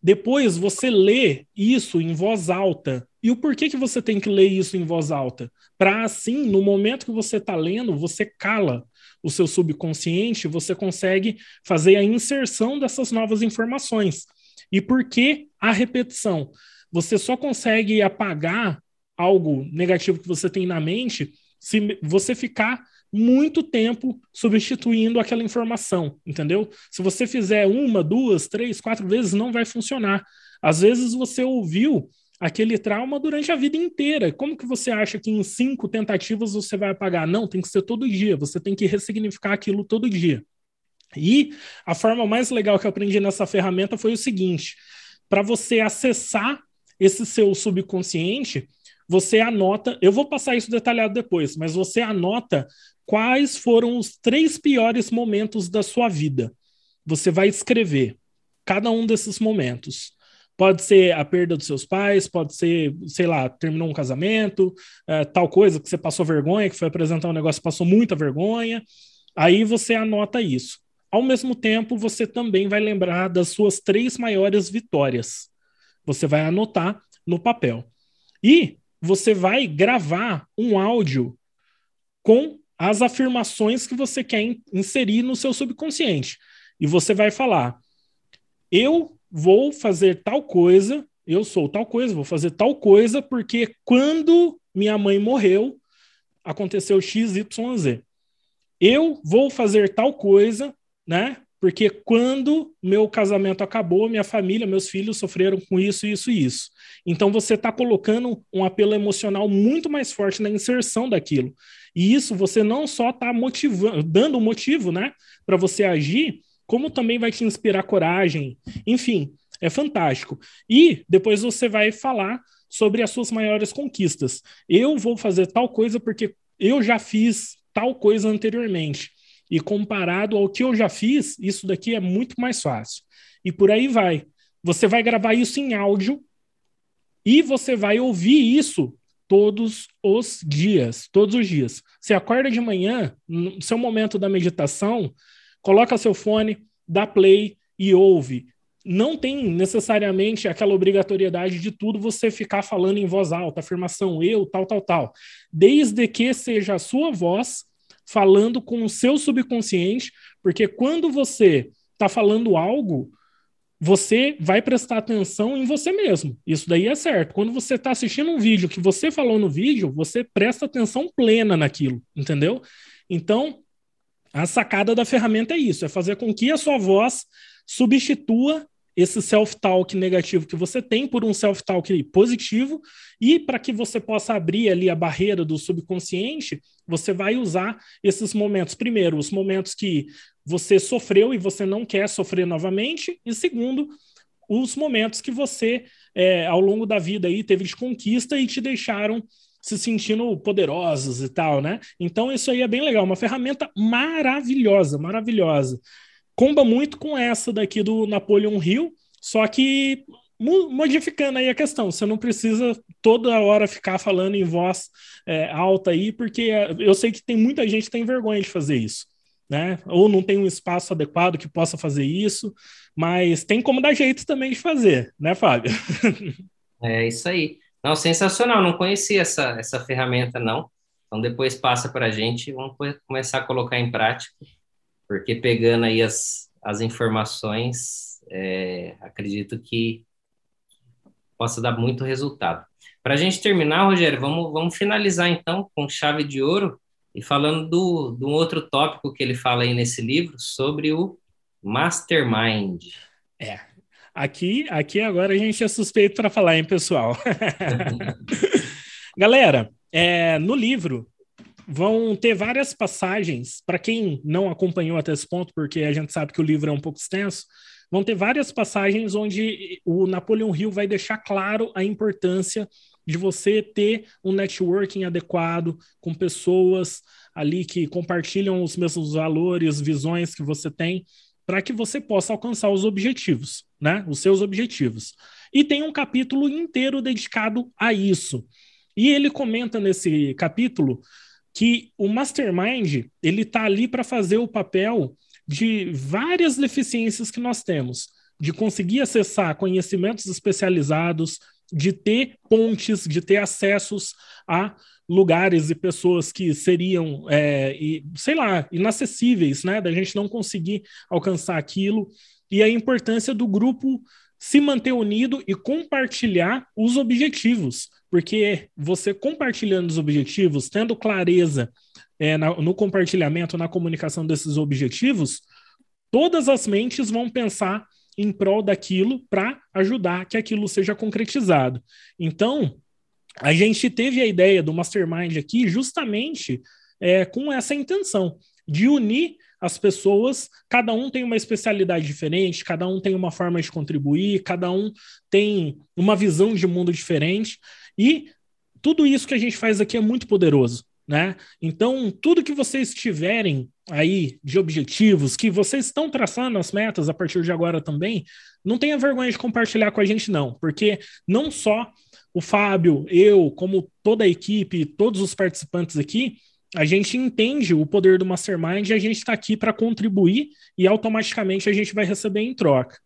Depois você lê isso em voz alta. E o porquê que você tem que ler isso em voz alta? Para assim, no momento que você está lendo, você cala o seu subconsciente, você consegue fazer a inserção dessas novas informações. E por que a repetição? Você só consegue apagar algo negativo que você tem na mente se você ficar muito tempo substituindo aquela informação, entendeu? Se você fizer uma, duas, três, quatro vezes, não vai funcionar. Às vezes você ouviu aquele trauma durante a vida inteira. Como que você acha que em cinco tentativas você vai apagar? Não, tem que ser todo dia. Você tem que ressignificar aquilo todo dia. E a forma mais legal que eu aprendi nessa ferramenta foi o seguinte: para você acessar esse seu subconsciente, você anota. Eu vou passar isso detalhado depois, mas você anota quais foram os três piores momentos da sua vida. Você vai escrever cada um desses momentos. Pode ser a perda dos seus pais, pode ser, sei lá, terminou um casamento, é, tal coisa que você passou vergonha, que foi apresentar um negócio passou muita vergonha. Aí você anota isso. Ao mesmo tempo, você também vai lembrar das suas três maiores vitórias. Você vai anotar no papel. E você vai gravar um áudio com as afirmações que você quer inserir no seu subconsciente. E você vai falar: eu vou fazer tal coisa, eu sou tal coisa, vou fazer tal coisa, porque quando minha mãe morreu, aconteceu X, Y, Z. Eu vou fazer tal coisa, né? Porque quando meu casamento acabou, minha família, meus filhos sofreram com isso, isso e isso. Então você está colocando um apelo emocional muito mais forte na inserção daquilo. E isso você não só está motivando, dando motivo, né, para você agir, como também vai te inspirar coragem. Enfim, é fantástico. E depois você vai falar sobre as suas maiores conquistas. Eu vou fazer tal coisa porque eu já fiz tal coisa anteriormente. E comparado ao que eu já fiz, isso daqui é muito mais fácil. E por aí vai. Você vai gravar isso em áudio e você vai ouvir isso todos os dias, todos os dias. Você acorda de manhã, no seu momento da meditação, coloca seu fone, dá play e ouve. Não tem necessariamente aquela obrigatoriedade de tudo você ficar falando em voz alta, afirmação eu, tal, tal, tal. Desde que seja a sua voz falando com o seu subconsciente, porque quando você está falando algo, você vai prestar atenção em você mesmo. Isso daí é certo. Quando você está assistindo um vídeo que você falou no vídeo, você presta atenção plena naquilo, entendeu? Então, a sacada da ferramenta é isso: é fazer com que a sua voz substitua esse self-talk negativo que você tem por um self-talk positivo, e para que você possa abrir ali a barreira do subconsciente, você vai usar esses momentos. Primeiro, os momentos que você sofreu e você não quer sofrer novamente, e segundo, os momentos que você, é, ao longo da vida, aí, teve de conquista e te deixaram se sentindo poderosos e tal, né? Então, isso aí é bem legal, uma ferramenta maravilhosa, maravilhosa comba muito com essa daqui do Napoleon Hill, só que modificando aí a questão, você não precisa toda hora ficar falando em voz é, alta aí, porque eu sei que tem muita gente que tem vergonha de fazer isso, né? Ou não tem um espaço adequado que possa fazer isso, mas tem como dar jeito também de fazer, né, Fábio? (laughs) É isso aí. Não, sensacional, não conhecia essa, essa ferramenta, não. Então depois passa para a gente, vamos começar a colocar em prática porque pegando aí as, as informações, é, acredito que possa dar muito resultado. Para a gente terminar, Rogério, vamos, vamos finalizar então com chave de ouro e falando do, do outro tópico que ele fala aí nesse livro sobre o mastermind. É, aqui, aqui agora a gente é suspeito para falar, hein, pessoal? (laughs) Galera, é, no livro vão ter várias passagens, para quem não acompanhou até esse ponto, porque a gente sabe que o livro é um pouco extenso, vão ter várias passagens onde o Napoleão Hill vai deixar claro a importância de você ter um networking adequado com pessoas ali que compartilham os mesmos valores, visões que você tem, para que você possa alcançar os objetivos, né? Os seus objetivos. E tem um capítulo inteiro dedicado a isso. E ele comenta nesse capítulo que o mastermind ele está ali para fazer o papel de várias deficiências que nós temos, de conseguir acessar conhecimentos especializados, de ter pontes, de ter acessos a lugares e pessoas que seriam, é, e, sei lá, inacessíveis, né? Da gente não conseguir alcançar aquilo. E a importância do grupo se manter unido e compartilhar os objetivos, porque você compartilhando os objetivos, tendo clareza é, na, no compartilhamento, na comunicação desses objetivos, todas as mentes vão pensar em prol daquilo para ajudar que aquilo seja concretizado. Então, a gente teve a ideia do Mastermind aqui justamente é, com essa intenção de unir as pessoas, cada um tem uma especialidade diferente, cada um tem uma forma de contribuir, cada um tem uma visão de mundo diferente, e tudo isso que a gente faz aqui é muito poderoso. Né? Então, tudo que vocês tiverem aí de objetivos, que vocês estão traçando as metas a partir de agora também, não tenha vergonha de compartilhar com a gente, não, porque não só o Fábio, eu, como toda a equipe, todos os participantes aqui, a gente entende o poder do Mastermind e a gente está aqui para contribuir e automaticamente a gente vai receber em troca.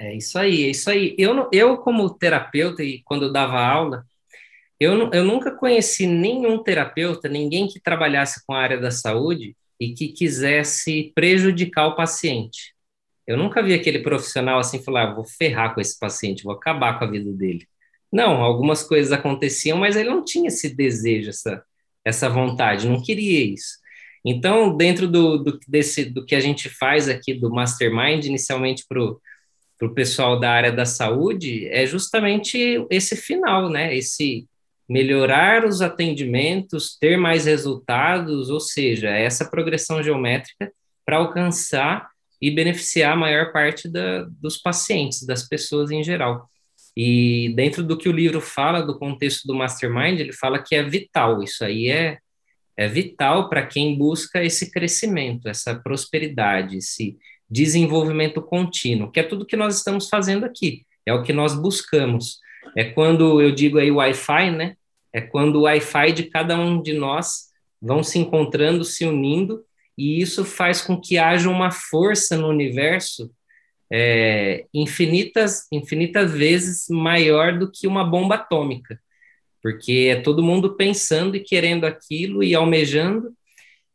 É isso aí, é isso aí. Eu, eu como terapeuta e quando eu dava aula, eu, eu nunca conheci nenhum terapeuta, ninguém que trabalhasse com a área da saúde e que quisesse prejudicar o paciente. Eu nunca vi aquele profissional assim falar, ah, vou ferrar com esse paciente, vou acabar com a vida dele. Não, algumas coisas aconteciam, mas ele não tinha esse desejo, essa, essa vontade, não queria isso. Então, dentro do, do, desse, do que a gente faz aqui do Mastermind, inicialmente para o pessoal da área da saúde, é justamente esse final, né? Esse melhorar os atendimentos, ter mais resultados, ou seja, essa progressão geométrica para alcançar e beneficiar a maior parte da, dos pacientes, das pessoas em geral. E dentro do que o livro fala, do contexto do mastermind, ele fala que é vital, isso aí é, é vital para quem busca esse crescimento, essa prosperidade, esse desenvolvimento contínuo, que é tudo que nós estamos fazendo aqui, é o que nós buscamos. É quando eu digo aí Wi-Fi, né? é quando o Wi-Fi de cada um de nós vão se encontrando, se unindo, e isso faz com que haja uma força no universo é, infinitas, infinitas vezes maior do que uma bomba atômica, porque é todo mundo pensando e querendo aquilo e almejando,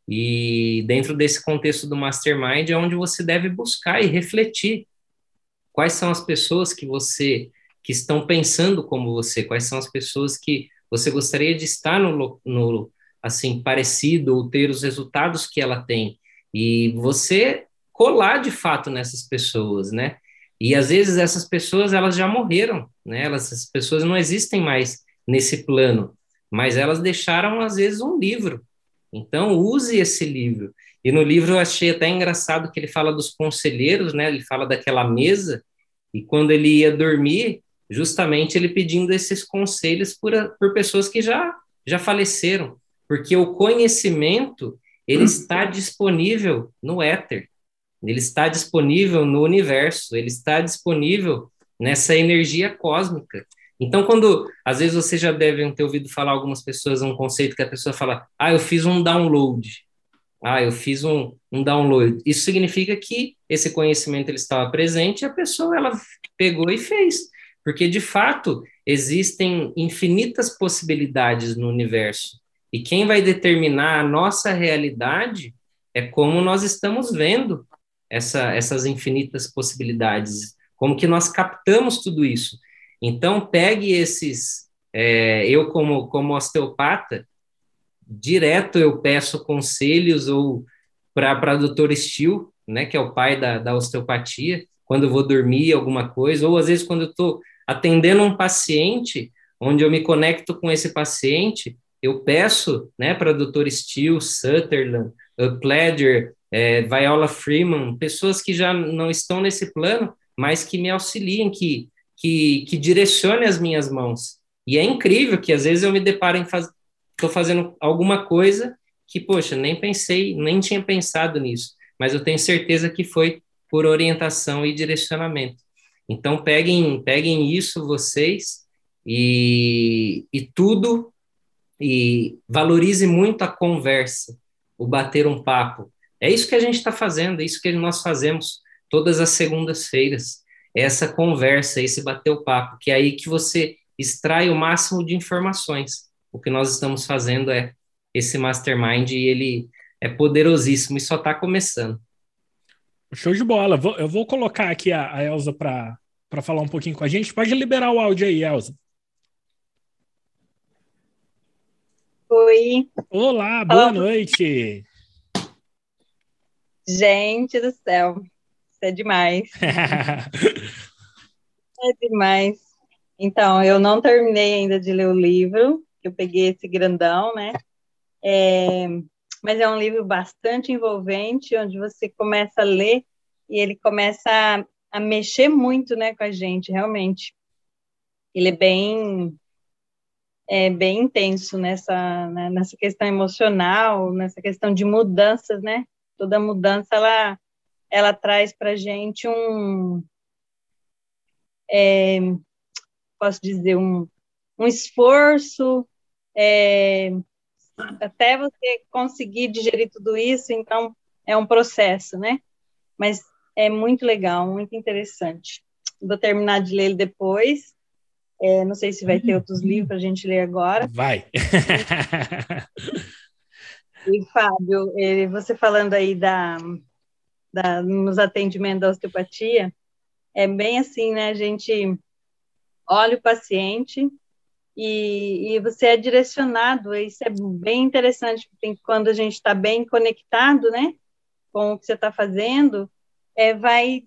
e dentro desse contexto do mastermind é onde você deve buscar e refletir quais são as pessoas que você que estão pensando como você, quais são as pessoas que você gostaria de estar no, no assim parecido ou ter os resultados que ela tem e você colar de fato nessas pessoas, né? E às vezes essas pessoas elas já morreram, né? Elas, essas pessoas não existem mais nesse plano, mas elas deixaram às vezes um livro. Então use esse livro. E no livro eu achei até engraçado que ele fala dos conselheiros, né? Ele fala daquela mesa e quando ele ia dormir, justamente ele pedindo esses conselhos por, por pessoas que já, já faleceram, porque o conhecimento ele está disponível no éter, ele está disponível no universo, ele está disponível nessa energia cósmica. Então, quando às vezes vocês já devem ter ouvido falar algumas pessoas um conceito que a pessoa fala, ah, eu fiz um download, ah, eu fiz um, um download. Isso significa que esse conhecimento ele estava presente e a pessoa ela pegou e fez. Porque, de fato, existem infinitas possibilidades no universo. E quem vai determinar a nossa realidade é como nós estamos vendo essa, essas infinitas possibilidades, como que nós captamos tudo isso. Então, pegue esses. É, eu, como, como osteopata, direto eu peço conselhos ou para o doutor Steele, né, que é o pai da, da osteopatia, quando eu vou dormir alguma coisa, ou às vezes quando eu estou atendendo um paciente, onde eu me conecto com esse paciente, eu peço né, para Dr. Steele, Sutherland, Pledger, é, Viola Freeman, pessoas que já não estão nesse plano, mas que me auxiliem, que, que, que direcionem as minhas mãos. E é incrível que às vezes eu me deparo em faz... estou fazendo alguma coisa que, poxa, nem pensei, nem tinha pensado nisso. mas eu tenho certeza que foi por orientação e direcionamento. Então, peguem, peguem isso vocês e, e tudo, e valorize muito a conversa, o bater um papo. É isso que a gente está fazendo, é isso que nós fazemos todas as segundas-feiras. Essa conversa, esse bater o papo, que é aí que você extrai o máximo de informações. O que nós estamos fazendo é esse mastermind e ele é poderosíssimo e só está começando. Show de bola. Eu vou colocar aqui a, a Elza para falar um pouquinho com a gente. Pode liberar o áudio aí, Elza. Oi. Olá, boa noite. Gente do céu, é demais. (laughs) é demais. Então, eu não terminei ainda de ler o livro, eu peguei esse grandão, né? É, mas é um livro bastante envolvente, onde você começa a ler e ele começa a, a mexer muito, né, com a gente, realmente. Ele é bem é bem intenso nessa né, nessa questão emocional, nessa questão de mudanças, né? Toda mudança ela ela traz para gente um é, posso dizer um, um esforço é, até você conseguir digerir tudo isso, então é um processo, né? Mas é muito legal, muito interessante. Vou terminar de ler ele depois. É, não sei se vai ter outros livros para a gente ler agora. Vai. (laughs) e, Fábio, você falando aí da, da, nos atendimentos da osteopatia, é bem assim, né? A gente olha o paciente, e, e você é direcionado, isso é bem interessante, porque quando a gente está bem conectado, né, com o que você está fazendo, é, vai,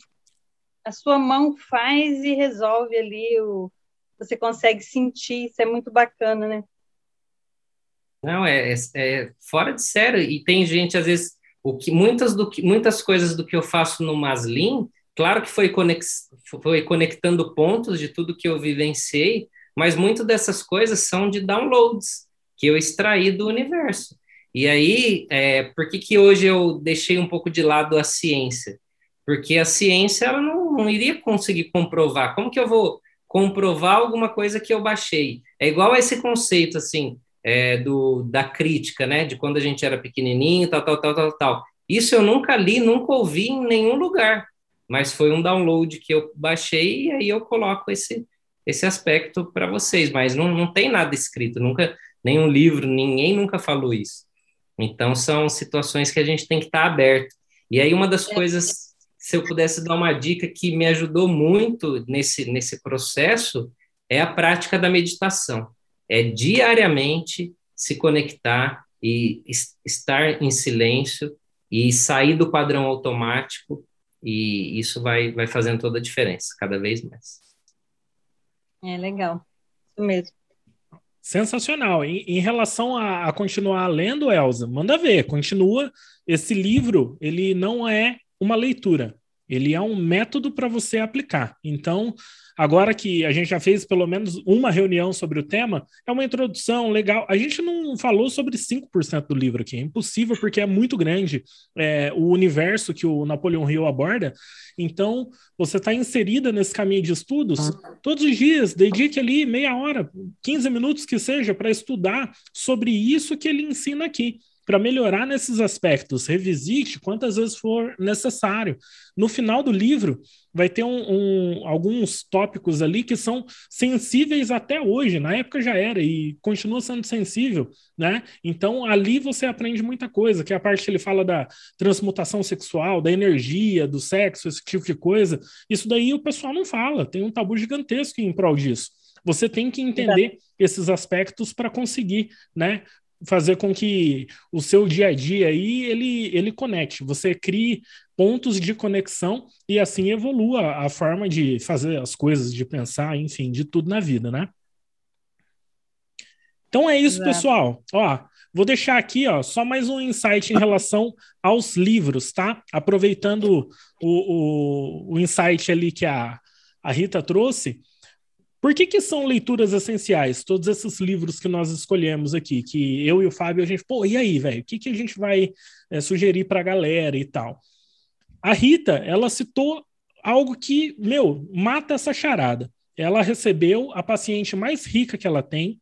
a sua mão faz e resolve ali, o, você consegue sentir, isso é muito bacana, né? Não, é, é, é fora de sério, e tem gente, às vezes, o que, muitas, do que, muitas coisas do que eu faço no Maslin, claro que foi, conex, foi conectando pontos de tudo que eu vivenciei, mas muito dessas coisas são de downloads que eu extraí do universo. E aí, é, por que, que hoje eu deixei um pouco de lado a ciência? Porque a ciência ela não, não iria conseguir comprovar. Como que eu vou comprovar alguma coisa que eu baixei? É igual a esse conceito, assim, é, do, da crítica, né? De quando a gente era pequenininho, tal, tal, tal, tal, tal. Isso eu nunca li, nunca ouvi em nenhum lugar. Mas foi um download que eu baixei e aí eu coloco esse, esse aspecto para vocês, mas não, não tem nada escrito, nunca, nenhum livro, ninguém nunca falou isso. Então, são situações que a gente tem que estar tá aberto. E aí, uma das coisas, se eu pudesse dar uma dica que me ajudou muito nesse, nesse processo, é a prática da meditação. É diariamente se conectar e estar em silêncio e sair do padrão automático, e isso vai, vai fazendo toda a diferença, cada vez mais. É legal, isso mesmo. Sensacional. Em, em relação a, a, continuar lendo, Elza, manda ver, continua. Esse livro, ele não é uma leitura, ele é um método para você aplicar. Então, Agora que a gente já fez pelo menos uma reunião sobre o tema, é uma introdução legal. A gente não falou sobre 5% do livro aqui, é impossível porque é muito grande é, o universo que o Napoleão Hill aborda. Então, você está inserida nesse caminho de estudos todos os dias, dedique ali meia hora, 15 minutos que seja, para estudar sobre isso que ele ensina aqui para melhorar nesses aspectos. Revisite quantas vezes for necessário. No final do livro, vai ter um, um, alguns tópicos ali que são sensíveis até hoje. Na época já era e continua sendo sensível, né? Então ali você aprende muita coisa, que é a parte que ele fala da transmutação sexual, da energia, do sexo, esse tipo de coisa. Isso daí o pessoal não fala, tem um tabu gigantesco em prol disso. Você tem que entender esses aspectos para conseguir, né, fazer com que o seu dia a dia aí ele, ele conecte, você crie pontos de conexão e assim evolua a forma de fazer as coisas, de pensar, enfim, de tudo na vida, né? Então é isso, Exato. pessoal. Ó, vou deixar aqui, ó, só mais um insight em relação aos livros, tá? Aproveitando o, o, o insight ali que a, a Rita trouxe, por que, que são leituras essenciais? Todos esses livros que nós escolhemos aqui, que eu e o Fábio, a gente, pô, e aí, velho? O que, que a gente vai é, sugerir para a galera e tal? A Rita, ela citou algo que, meu, mata essa charada. Ela recebeu a paciente mais rica que ela tem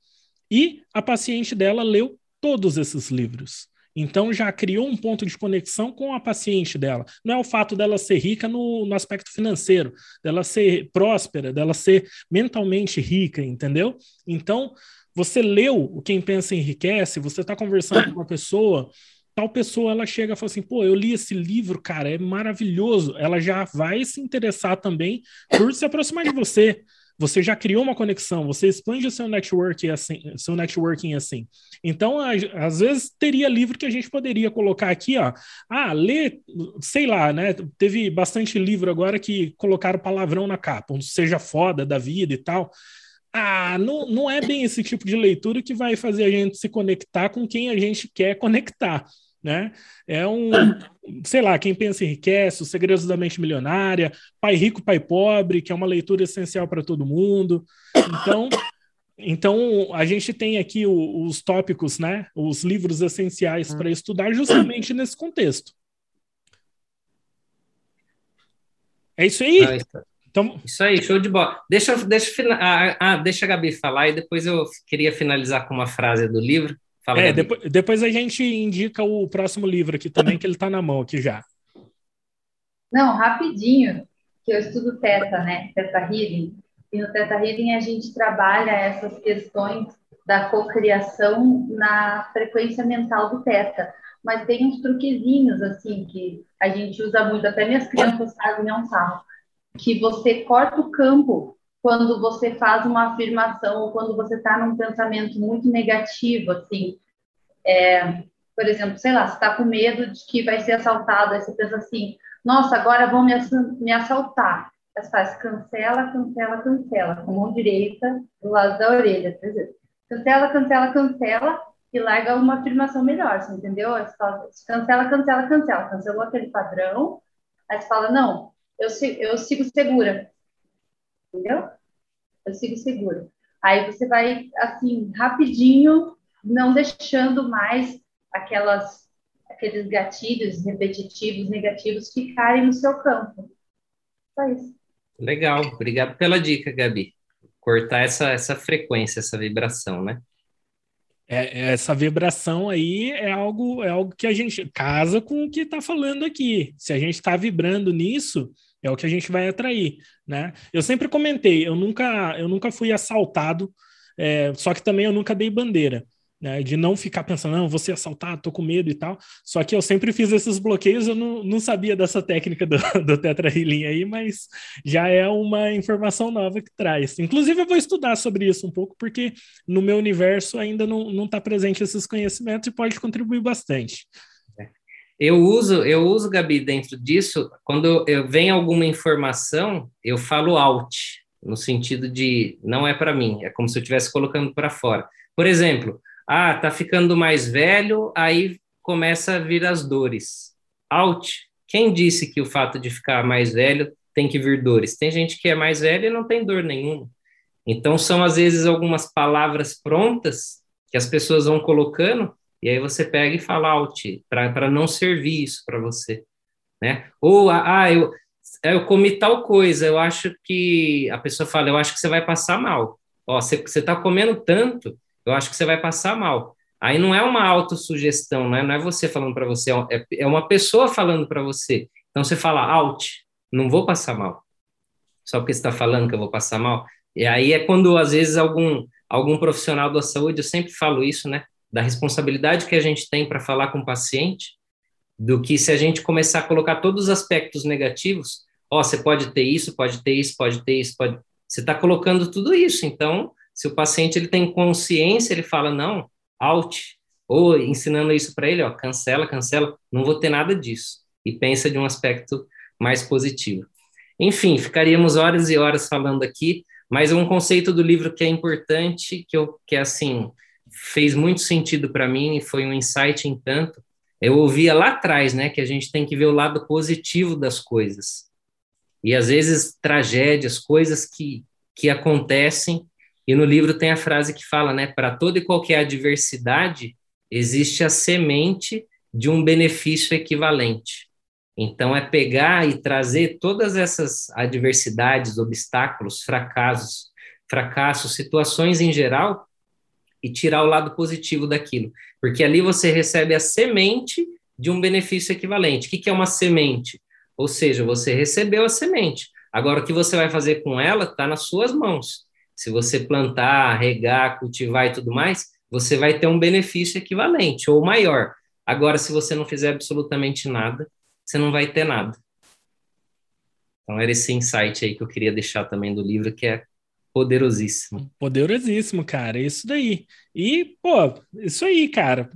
e a paciente dela leu todos esses livros. Então já criou um ponto de conexão com a paciente dela. Não é o fato dela ser rica no, no, aspecto financeiro, dela ser próspera, dela ser mentalmente rica, entendeu? Então, você leu o Quem Pensa Enriquece, você está conversando com uma pessoa, tal pessoa ela chega e fala assim: pô, eu li esse livro, cara, é maravilhoso. Ela já vai se interessar também por se aproximar de você você já criou uma conexão, você expande o seu assim, seu networking assim. Então, às vezes teria livro que a gente poderia colocar aqui, ó. Ah, lê, sei lá, né? Teve bastante livro agora que colocaram palavrão na capa, um seja foda da vida e tal. Ah, não, não é bem esse tipo de leitura que vai fazer a gente se conectar com quem a gente quer conectar né? É um, sei lá, quem pensa enriquece, Os Segredos da Mente Milionária, Pai Rico, Pai Pobre, que é uma leitura essencial para todo mundo. Então, então a gente tem aqui o, os tópicos, né? Os livros essenciais para estudar justamente nesse contexto. É isso aí? Ah, então... Isso aí, show de bola. Deixa, deixa, ah, ah, deixa a Gabi falar e depois eu queria finalizar com uma frase do livro Fala, é, depois, depois, a gente indica o próximo livro aqui também, que ele está na mão aqui já. Não, rapidinho, que eu estudo Teta, né? Teta Healing. E no Teta Healing a gente trabalha essas questões da cocriação na frequência mental do Teta. Mas tem uns truquezinhos, assim, que a gente usa muito, até minhas crianças fazem, é um sarro, que você corta o campo quando você faz uma afirmação ou quando você está num pensamento muito negativo, assim, é, por exemplo, sei lá, você está com medo de que vai ser assaltado, aí você pensa assim, nossa, agora vão me, me assaltar. Aí você faz cancela, cancela, cancela, com a mão direita do lado da orelha, por exemplo. Cancela, cancela, cancela e larga uma afirmação melhor, você entendeu? Aí você fala, cancela, cancela, cancela, cancelou aquele padrão, aí você fala, não, eu, eu sigo segura, entendeu? Eu sigo seguro. Aí você vai, assim, rapidinho, não deixando mais aquelas, aqueles gatilhos repetitivos, negativos ficarem no seu campo. Só isso. Legal, obrigado pela dica, Gabi. Cortar essa, essa frequência, essa vibração, né? É, essa vibração aí é algo, é algo que a gente casa com o que está falando aqui. Se a gente está vibrando nisso, é o que a gente vai atrair, né? Eu sempre comentei, eu nunca, eu nunca fui assaltado, é, só que também eu nunca dei bandeira. Né, de não ficar pensando, não, vou ser assaltado, tô com medo e tal. Só que eu sempre fiz esses bloqueios, eu não, não sabia dessa técnica do, (laughs) do Tetra Healing aí, mas já é uma informação nova que traz. Inclusive, eu vou estudar sobre isso um pouco, porque no meu universo ainda não está presente esses conhecimentos e pode contribuir bastante. Eu uso, eu uso, Gabi, dentro disso, quando eu vem alguma informação, eu falo out, no sentido de não é para mim, é como se eu estivesse colocando para fora. Por exemplo, ah, tá ficando mais velho, aí começa a vir as dores. Out. Quem disse que o fato de ficar mais velho tem que vir dores? Tem gente que é mais velha e não tem dor nenhuma. Então são às vezes algumas palavras prontas que as pessoas vão colocando e aí você pega e fala out, para não servir isso para você, né? Ou, ah, eu, eu comi tal coisa, eu acho que... A pessoa fala, eu acho que você vai passar mal. Ó, você está comendo tanto, eu acho que você vai passar mal. Aí não é uma autossugestão, né? não é você falando para você, é, é uma pessoa falando para você. Então você fala out, não vou passar mal. Só porque você está falando que eu vou passar mal. E aí é quando, às vezes, algum, algum profissional da saúde, eu sempre falo isso, né? Da responsabilidade que a gente tem para falar com o paciente, do que se a gente começar a colocar todos os aspectos negativos, ó, oh, você pode ter isso, pode ter isso, pode ter isso, pode. Você está colocando tudo isso. Então, se o paciente ele tem consciência, ele fala não, out, ou ensinando isso para ele, ó, cancela, cancela, não vou ter nada disso. E pensa de um aspecto mais positivo. Enfim, ficaríamos horas e horas falando aqui, mas um conceito do livro que é importante, que eu que é assim, fez muito sentido para mim e foi um insight em tanto. Eu ouvia lá atrás, né, que a gente tem que ver o lado positivo das coisas. E às vezes tragédias, coisas que que acontecem, e no livro tem a frase que fala, né, para toda e qualquer adversidade existe a semente de um benefício equivalente. Então, é pegar e trazer todas essas adversidades, obstáculos, fracassos, fracassos, situações em geral, e tirar o lado positivo daquilo. Porque ali você recebe a semente de um benefício equivalente. O que, é uma semente? Ou seja, você recebeu a semente. Agora, o que você vai fazer com ela está nas suas mãos. Se você plantar, regar, cultivar e tudo mais, você vai ter um benefício equivalente ou maior. Agora, se você não fizer absolutamente nada, você não vai ter nada. Então, era esse insight aí que eu queria deixar também do livro, que é poderosíssimo. Poderosíssimo, cara. Isso daí. E, pô, isso aí, cara.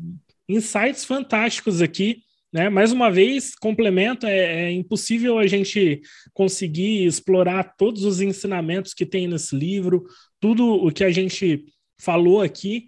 Insights fantásticos aqui. Né? Mais uma vez, complemento, é, é, impossível a gente conseguir explorar todos os ensinamentos que tem nesse livro, tudo o que a gente falou aqui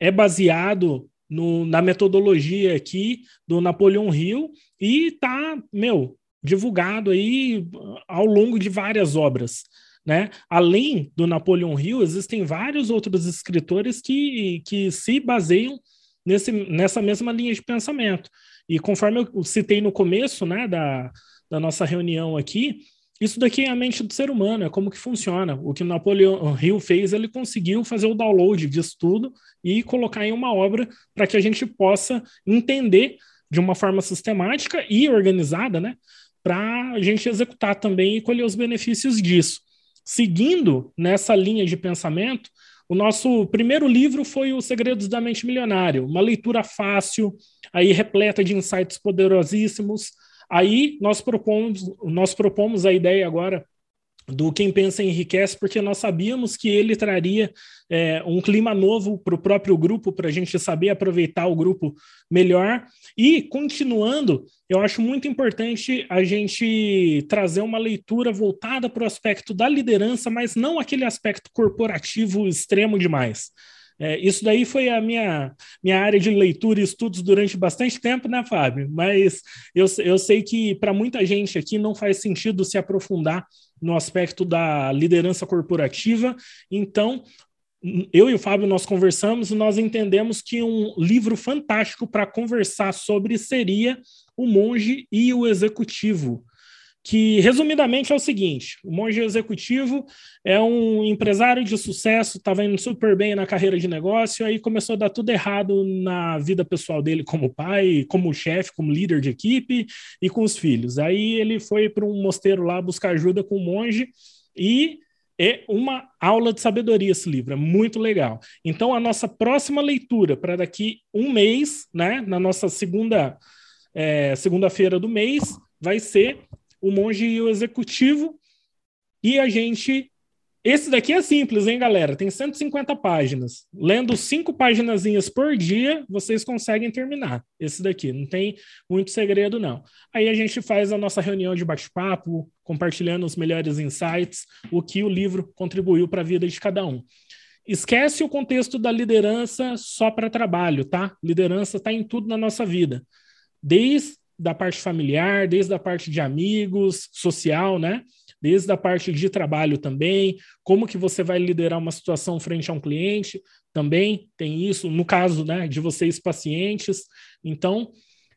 é baseado no, na metodologia aqui do Napoleão Hill e tá, meu, divulgado aí ao longo de várias obras. Né? Além do Napoleão Hill, existem vários outros escritores que, que se baseiam nesse, nessa mesma linha de pensamento. E conforme eu citei no começo né, da, da nossa reunião aqui, isso daqui é a mente do ser humano, é como que funciona. O que Napoleão Hill fez, ele conseguiu fazer o download disso tudo e colocar em uma obra para que a gente possa entender de uma forma sistemática e organizada, né? Para a gente executar também e colher os benefícios disso. Seguindo nessa linha de pensamento, o nosso primeiro livro foi Os Segredos da Mente Milionário, uma leitura fácil, aí repleta de insights poderosíssimos. Aí nós propomos, nós propomos a ideia agora do Quem Pensa Enriquece, porque nós sabíamos que ele traria é, um clima novo para o próprio grupo, para a gente saber aproveitar o grupo melhor. E, continuando, eu acho muito importante a gente trazer uma leitura voltada para o aspecto da liderança, mas não aquele aspecto corporativo extremo demais. É, isso daí foi a minha, minha área de leitura e estudos durante bastante tempo, né, Fábio? Mas eu, eu sei que para muita gente aqui não faz sentido se aprofundar no aspecto da liderança corporativa. Então, eu e o Fábio nós conversamos e nós entendemos que um livro fantástico para conversar sobre seria O Monge e o Executivo, que resumidamente é o seguinte: o monge executivo é um empresário de sucesso, estava indo super bem na carreira de negócio, aí começou a dar tudo errado na vida pessoal dele como pai, como chefe, como líder de equipe e com os filhos. Aí ele foi para um mosteiro lá buscar ajuda com o monge e é uma aula de sabedoria esse livro, é muito legal. Então a nossa próxima leitura para daqui um mês, né, na nossa segunda é, segunda-feira do mês, vai ser o monge e o executivo. E a gente. Esse daqui é simples, hein, galera? Tem 150 páginas. Lendo cinco páginas por dia, vocês conseguem terminar. Esse daqui. Não tem muito segredo, não. Aí a gente faz a nossa reunião de bate-papo, compartilhando os melhores insights, o que o livro contribuiu para a vida de cada um. Esquece o contexto da liderança só para trabalho, tá? Liderança está em tudo na nossa vida. Desde da parte familiar, desde a parte de amigos, social, né? Desde a parte de trabalho também, como que você vai liderar uma situação frente a um cliente, também tem isso, no caso, né, de vocês pacientes. Então,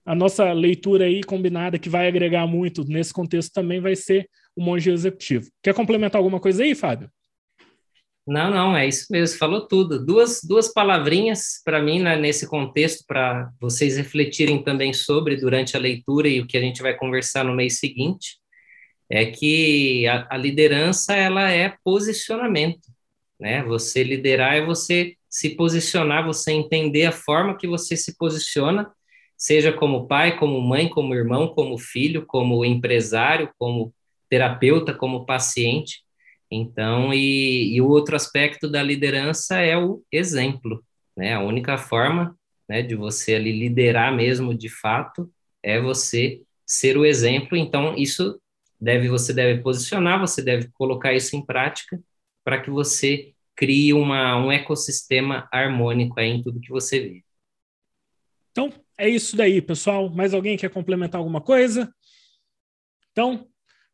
a nossa leitura aí combinada que vai agregar muito nesse contexto também vai ser o monge executivo. Quer complementar alguma coisa aí, Fábio? Não, não, é isso mesmo, falou tudo. Duas, duas palavrinhas para mim né, nesse contexto, para vocês refletirem também sobre durante a leitura e o que a gente vai conversar no mês seguinte, é que a, a liderança ela é posicionamento, né? Você liderar é você se posicionar, você entender a forma que você se posiciona, seja como pai, como mãe, como irmão, como filho, como empresário, como terapeuta, como paciente então, e, e, o outro aspecto da liderança é o exemplo, né? A única forma né, de você ali liderar mesmo de fato é você ser o exemplo. Então, isso deve você deve posicionar, você deve colocar isso em prática para que você crie uma, um ecossistema harmônico aí em tudo que você vê. Então, é isso daí, pessoal. Mais alguém quer complementar alguma coisa? Então,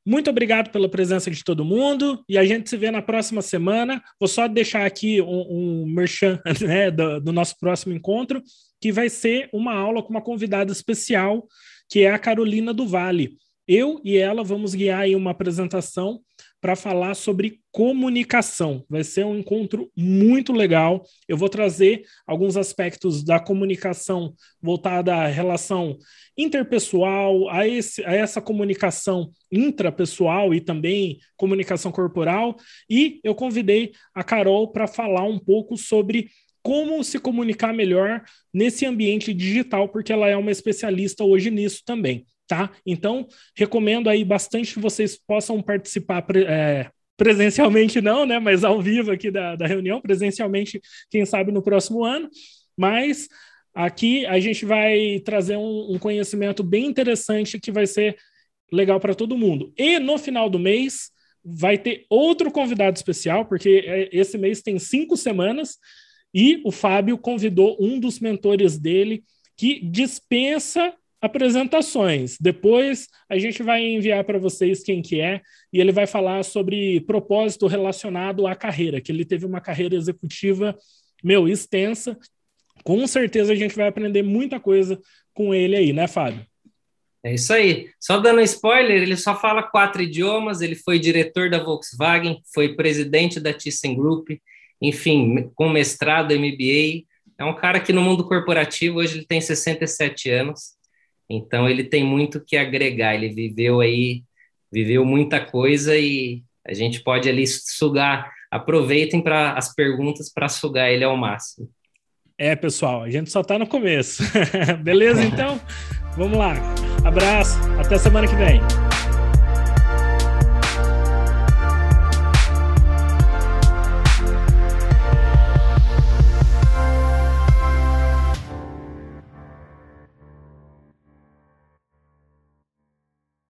muito obrigado pela presença de todo mundo e a gente se vê na próxima semana. Vou só deixar aqui um, um merchan (laughs) né, do, do, nosso próximo encontro, que vai ser uma aula com uma convidada especial que é a Carolina do Vale. Eu e ela vamos guiar em uma apresentação para falar sobre comunicação. Vai ser um encontro muito legal. Eu vou trazer alguns aspectos da comunicação voltada à relação interpessoal, a, esse, a essa comunicação intrapessoal e também comunicação corporal. E eu convidei a Carol para falar um pouco sobre como se comunicar melhor nesse ambiente digital, porque ela é uma especialista hoje nisso também tá? Então, recomendo aí bastante que vocês possam participar é, presencialmente (laughs) não, né? Mas ao vivo aqui da, da reunião, presencialmente, quem sabe no próximo ano. Mas aqui a gente vai trazer um, um conhecimento bem interessante que vai ser legal para todo mundo. E no final do mês vai ter outro convidado especial, porque é, esse mês tem cinco semanas, e o Fábio convidou um dos mentores dele que dispensa apresentações. Depois a gente vai enviar para vocês quem que é e ele vai falar sobre propósito relacionado à carreira, que ele teve uma carreira executiva meu extensa. Com certeza a gente vai aprender muita coisa com ele aí, né, Fábio? É isso aí. Só dando spoiler, ele só fala quatro idiomas, ele foi diretor da Volkswagen, foi presidente da ThyssenKrupp, enfim, com mestrado MBA. É um cara que no mundo corporativo hoje ele tem 67 anos então ele tem muito que agregar, ele viveu aí, viveu muita coisa e a gente pode ali sugar. Aproveitem para as perguntas para sugar ele ao máximo. É, pessoal, a gente só está no começo. (laughs) Beleza, então? Vamos lá. Abraço, até semana que vem.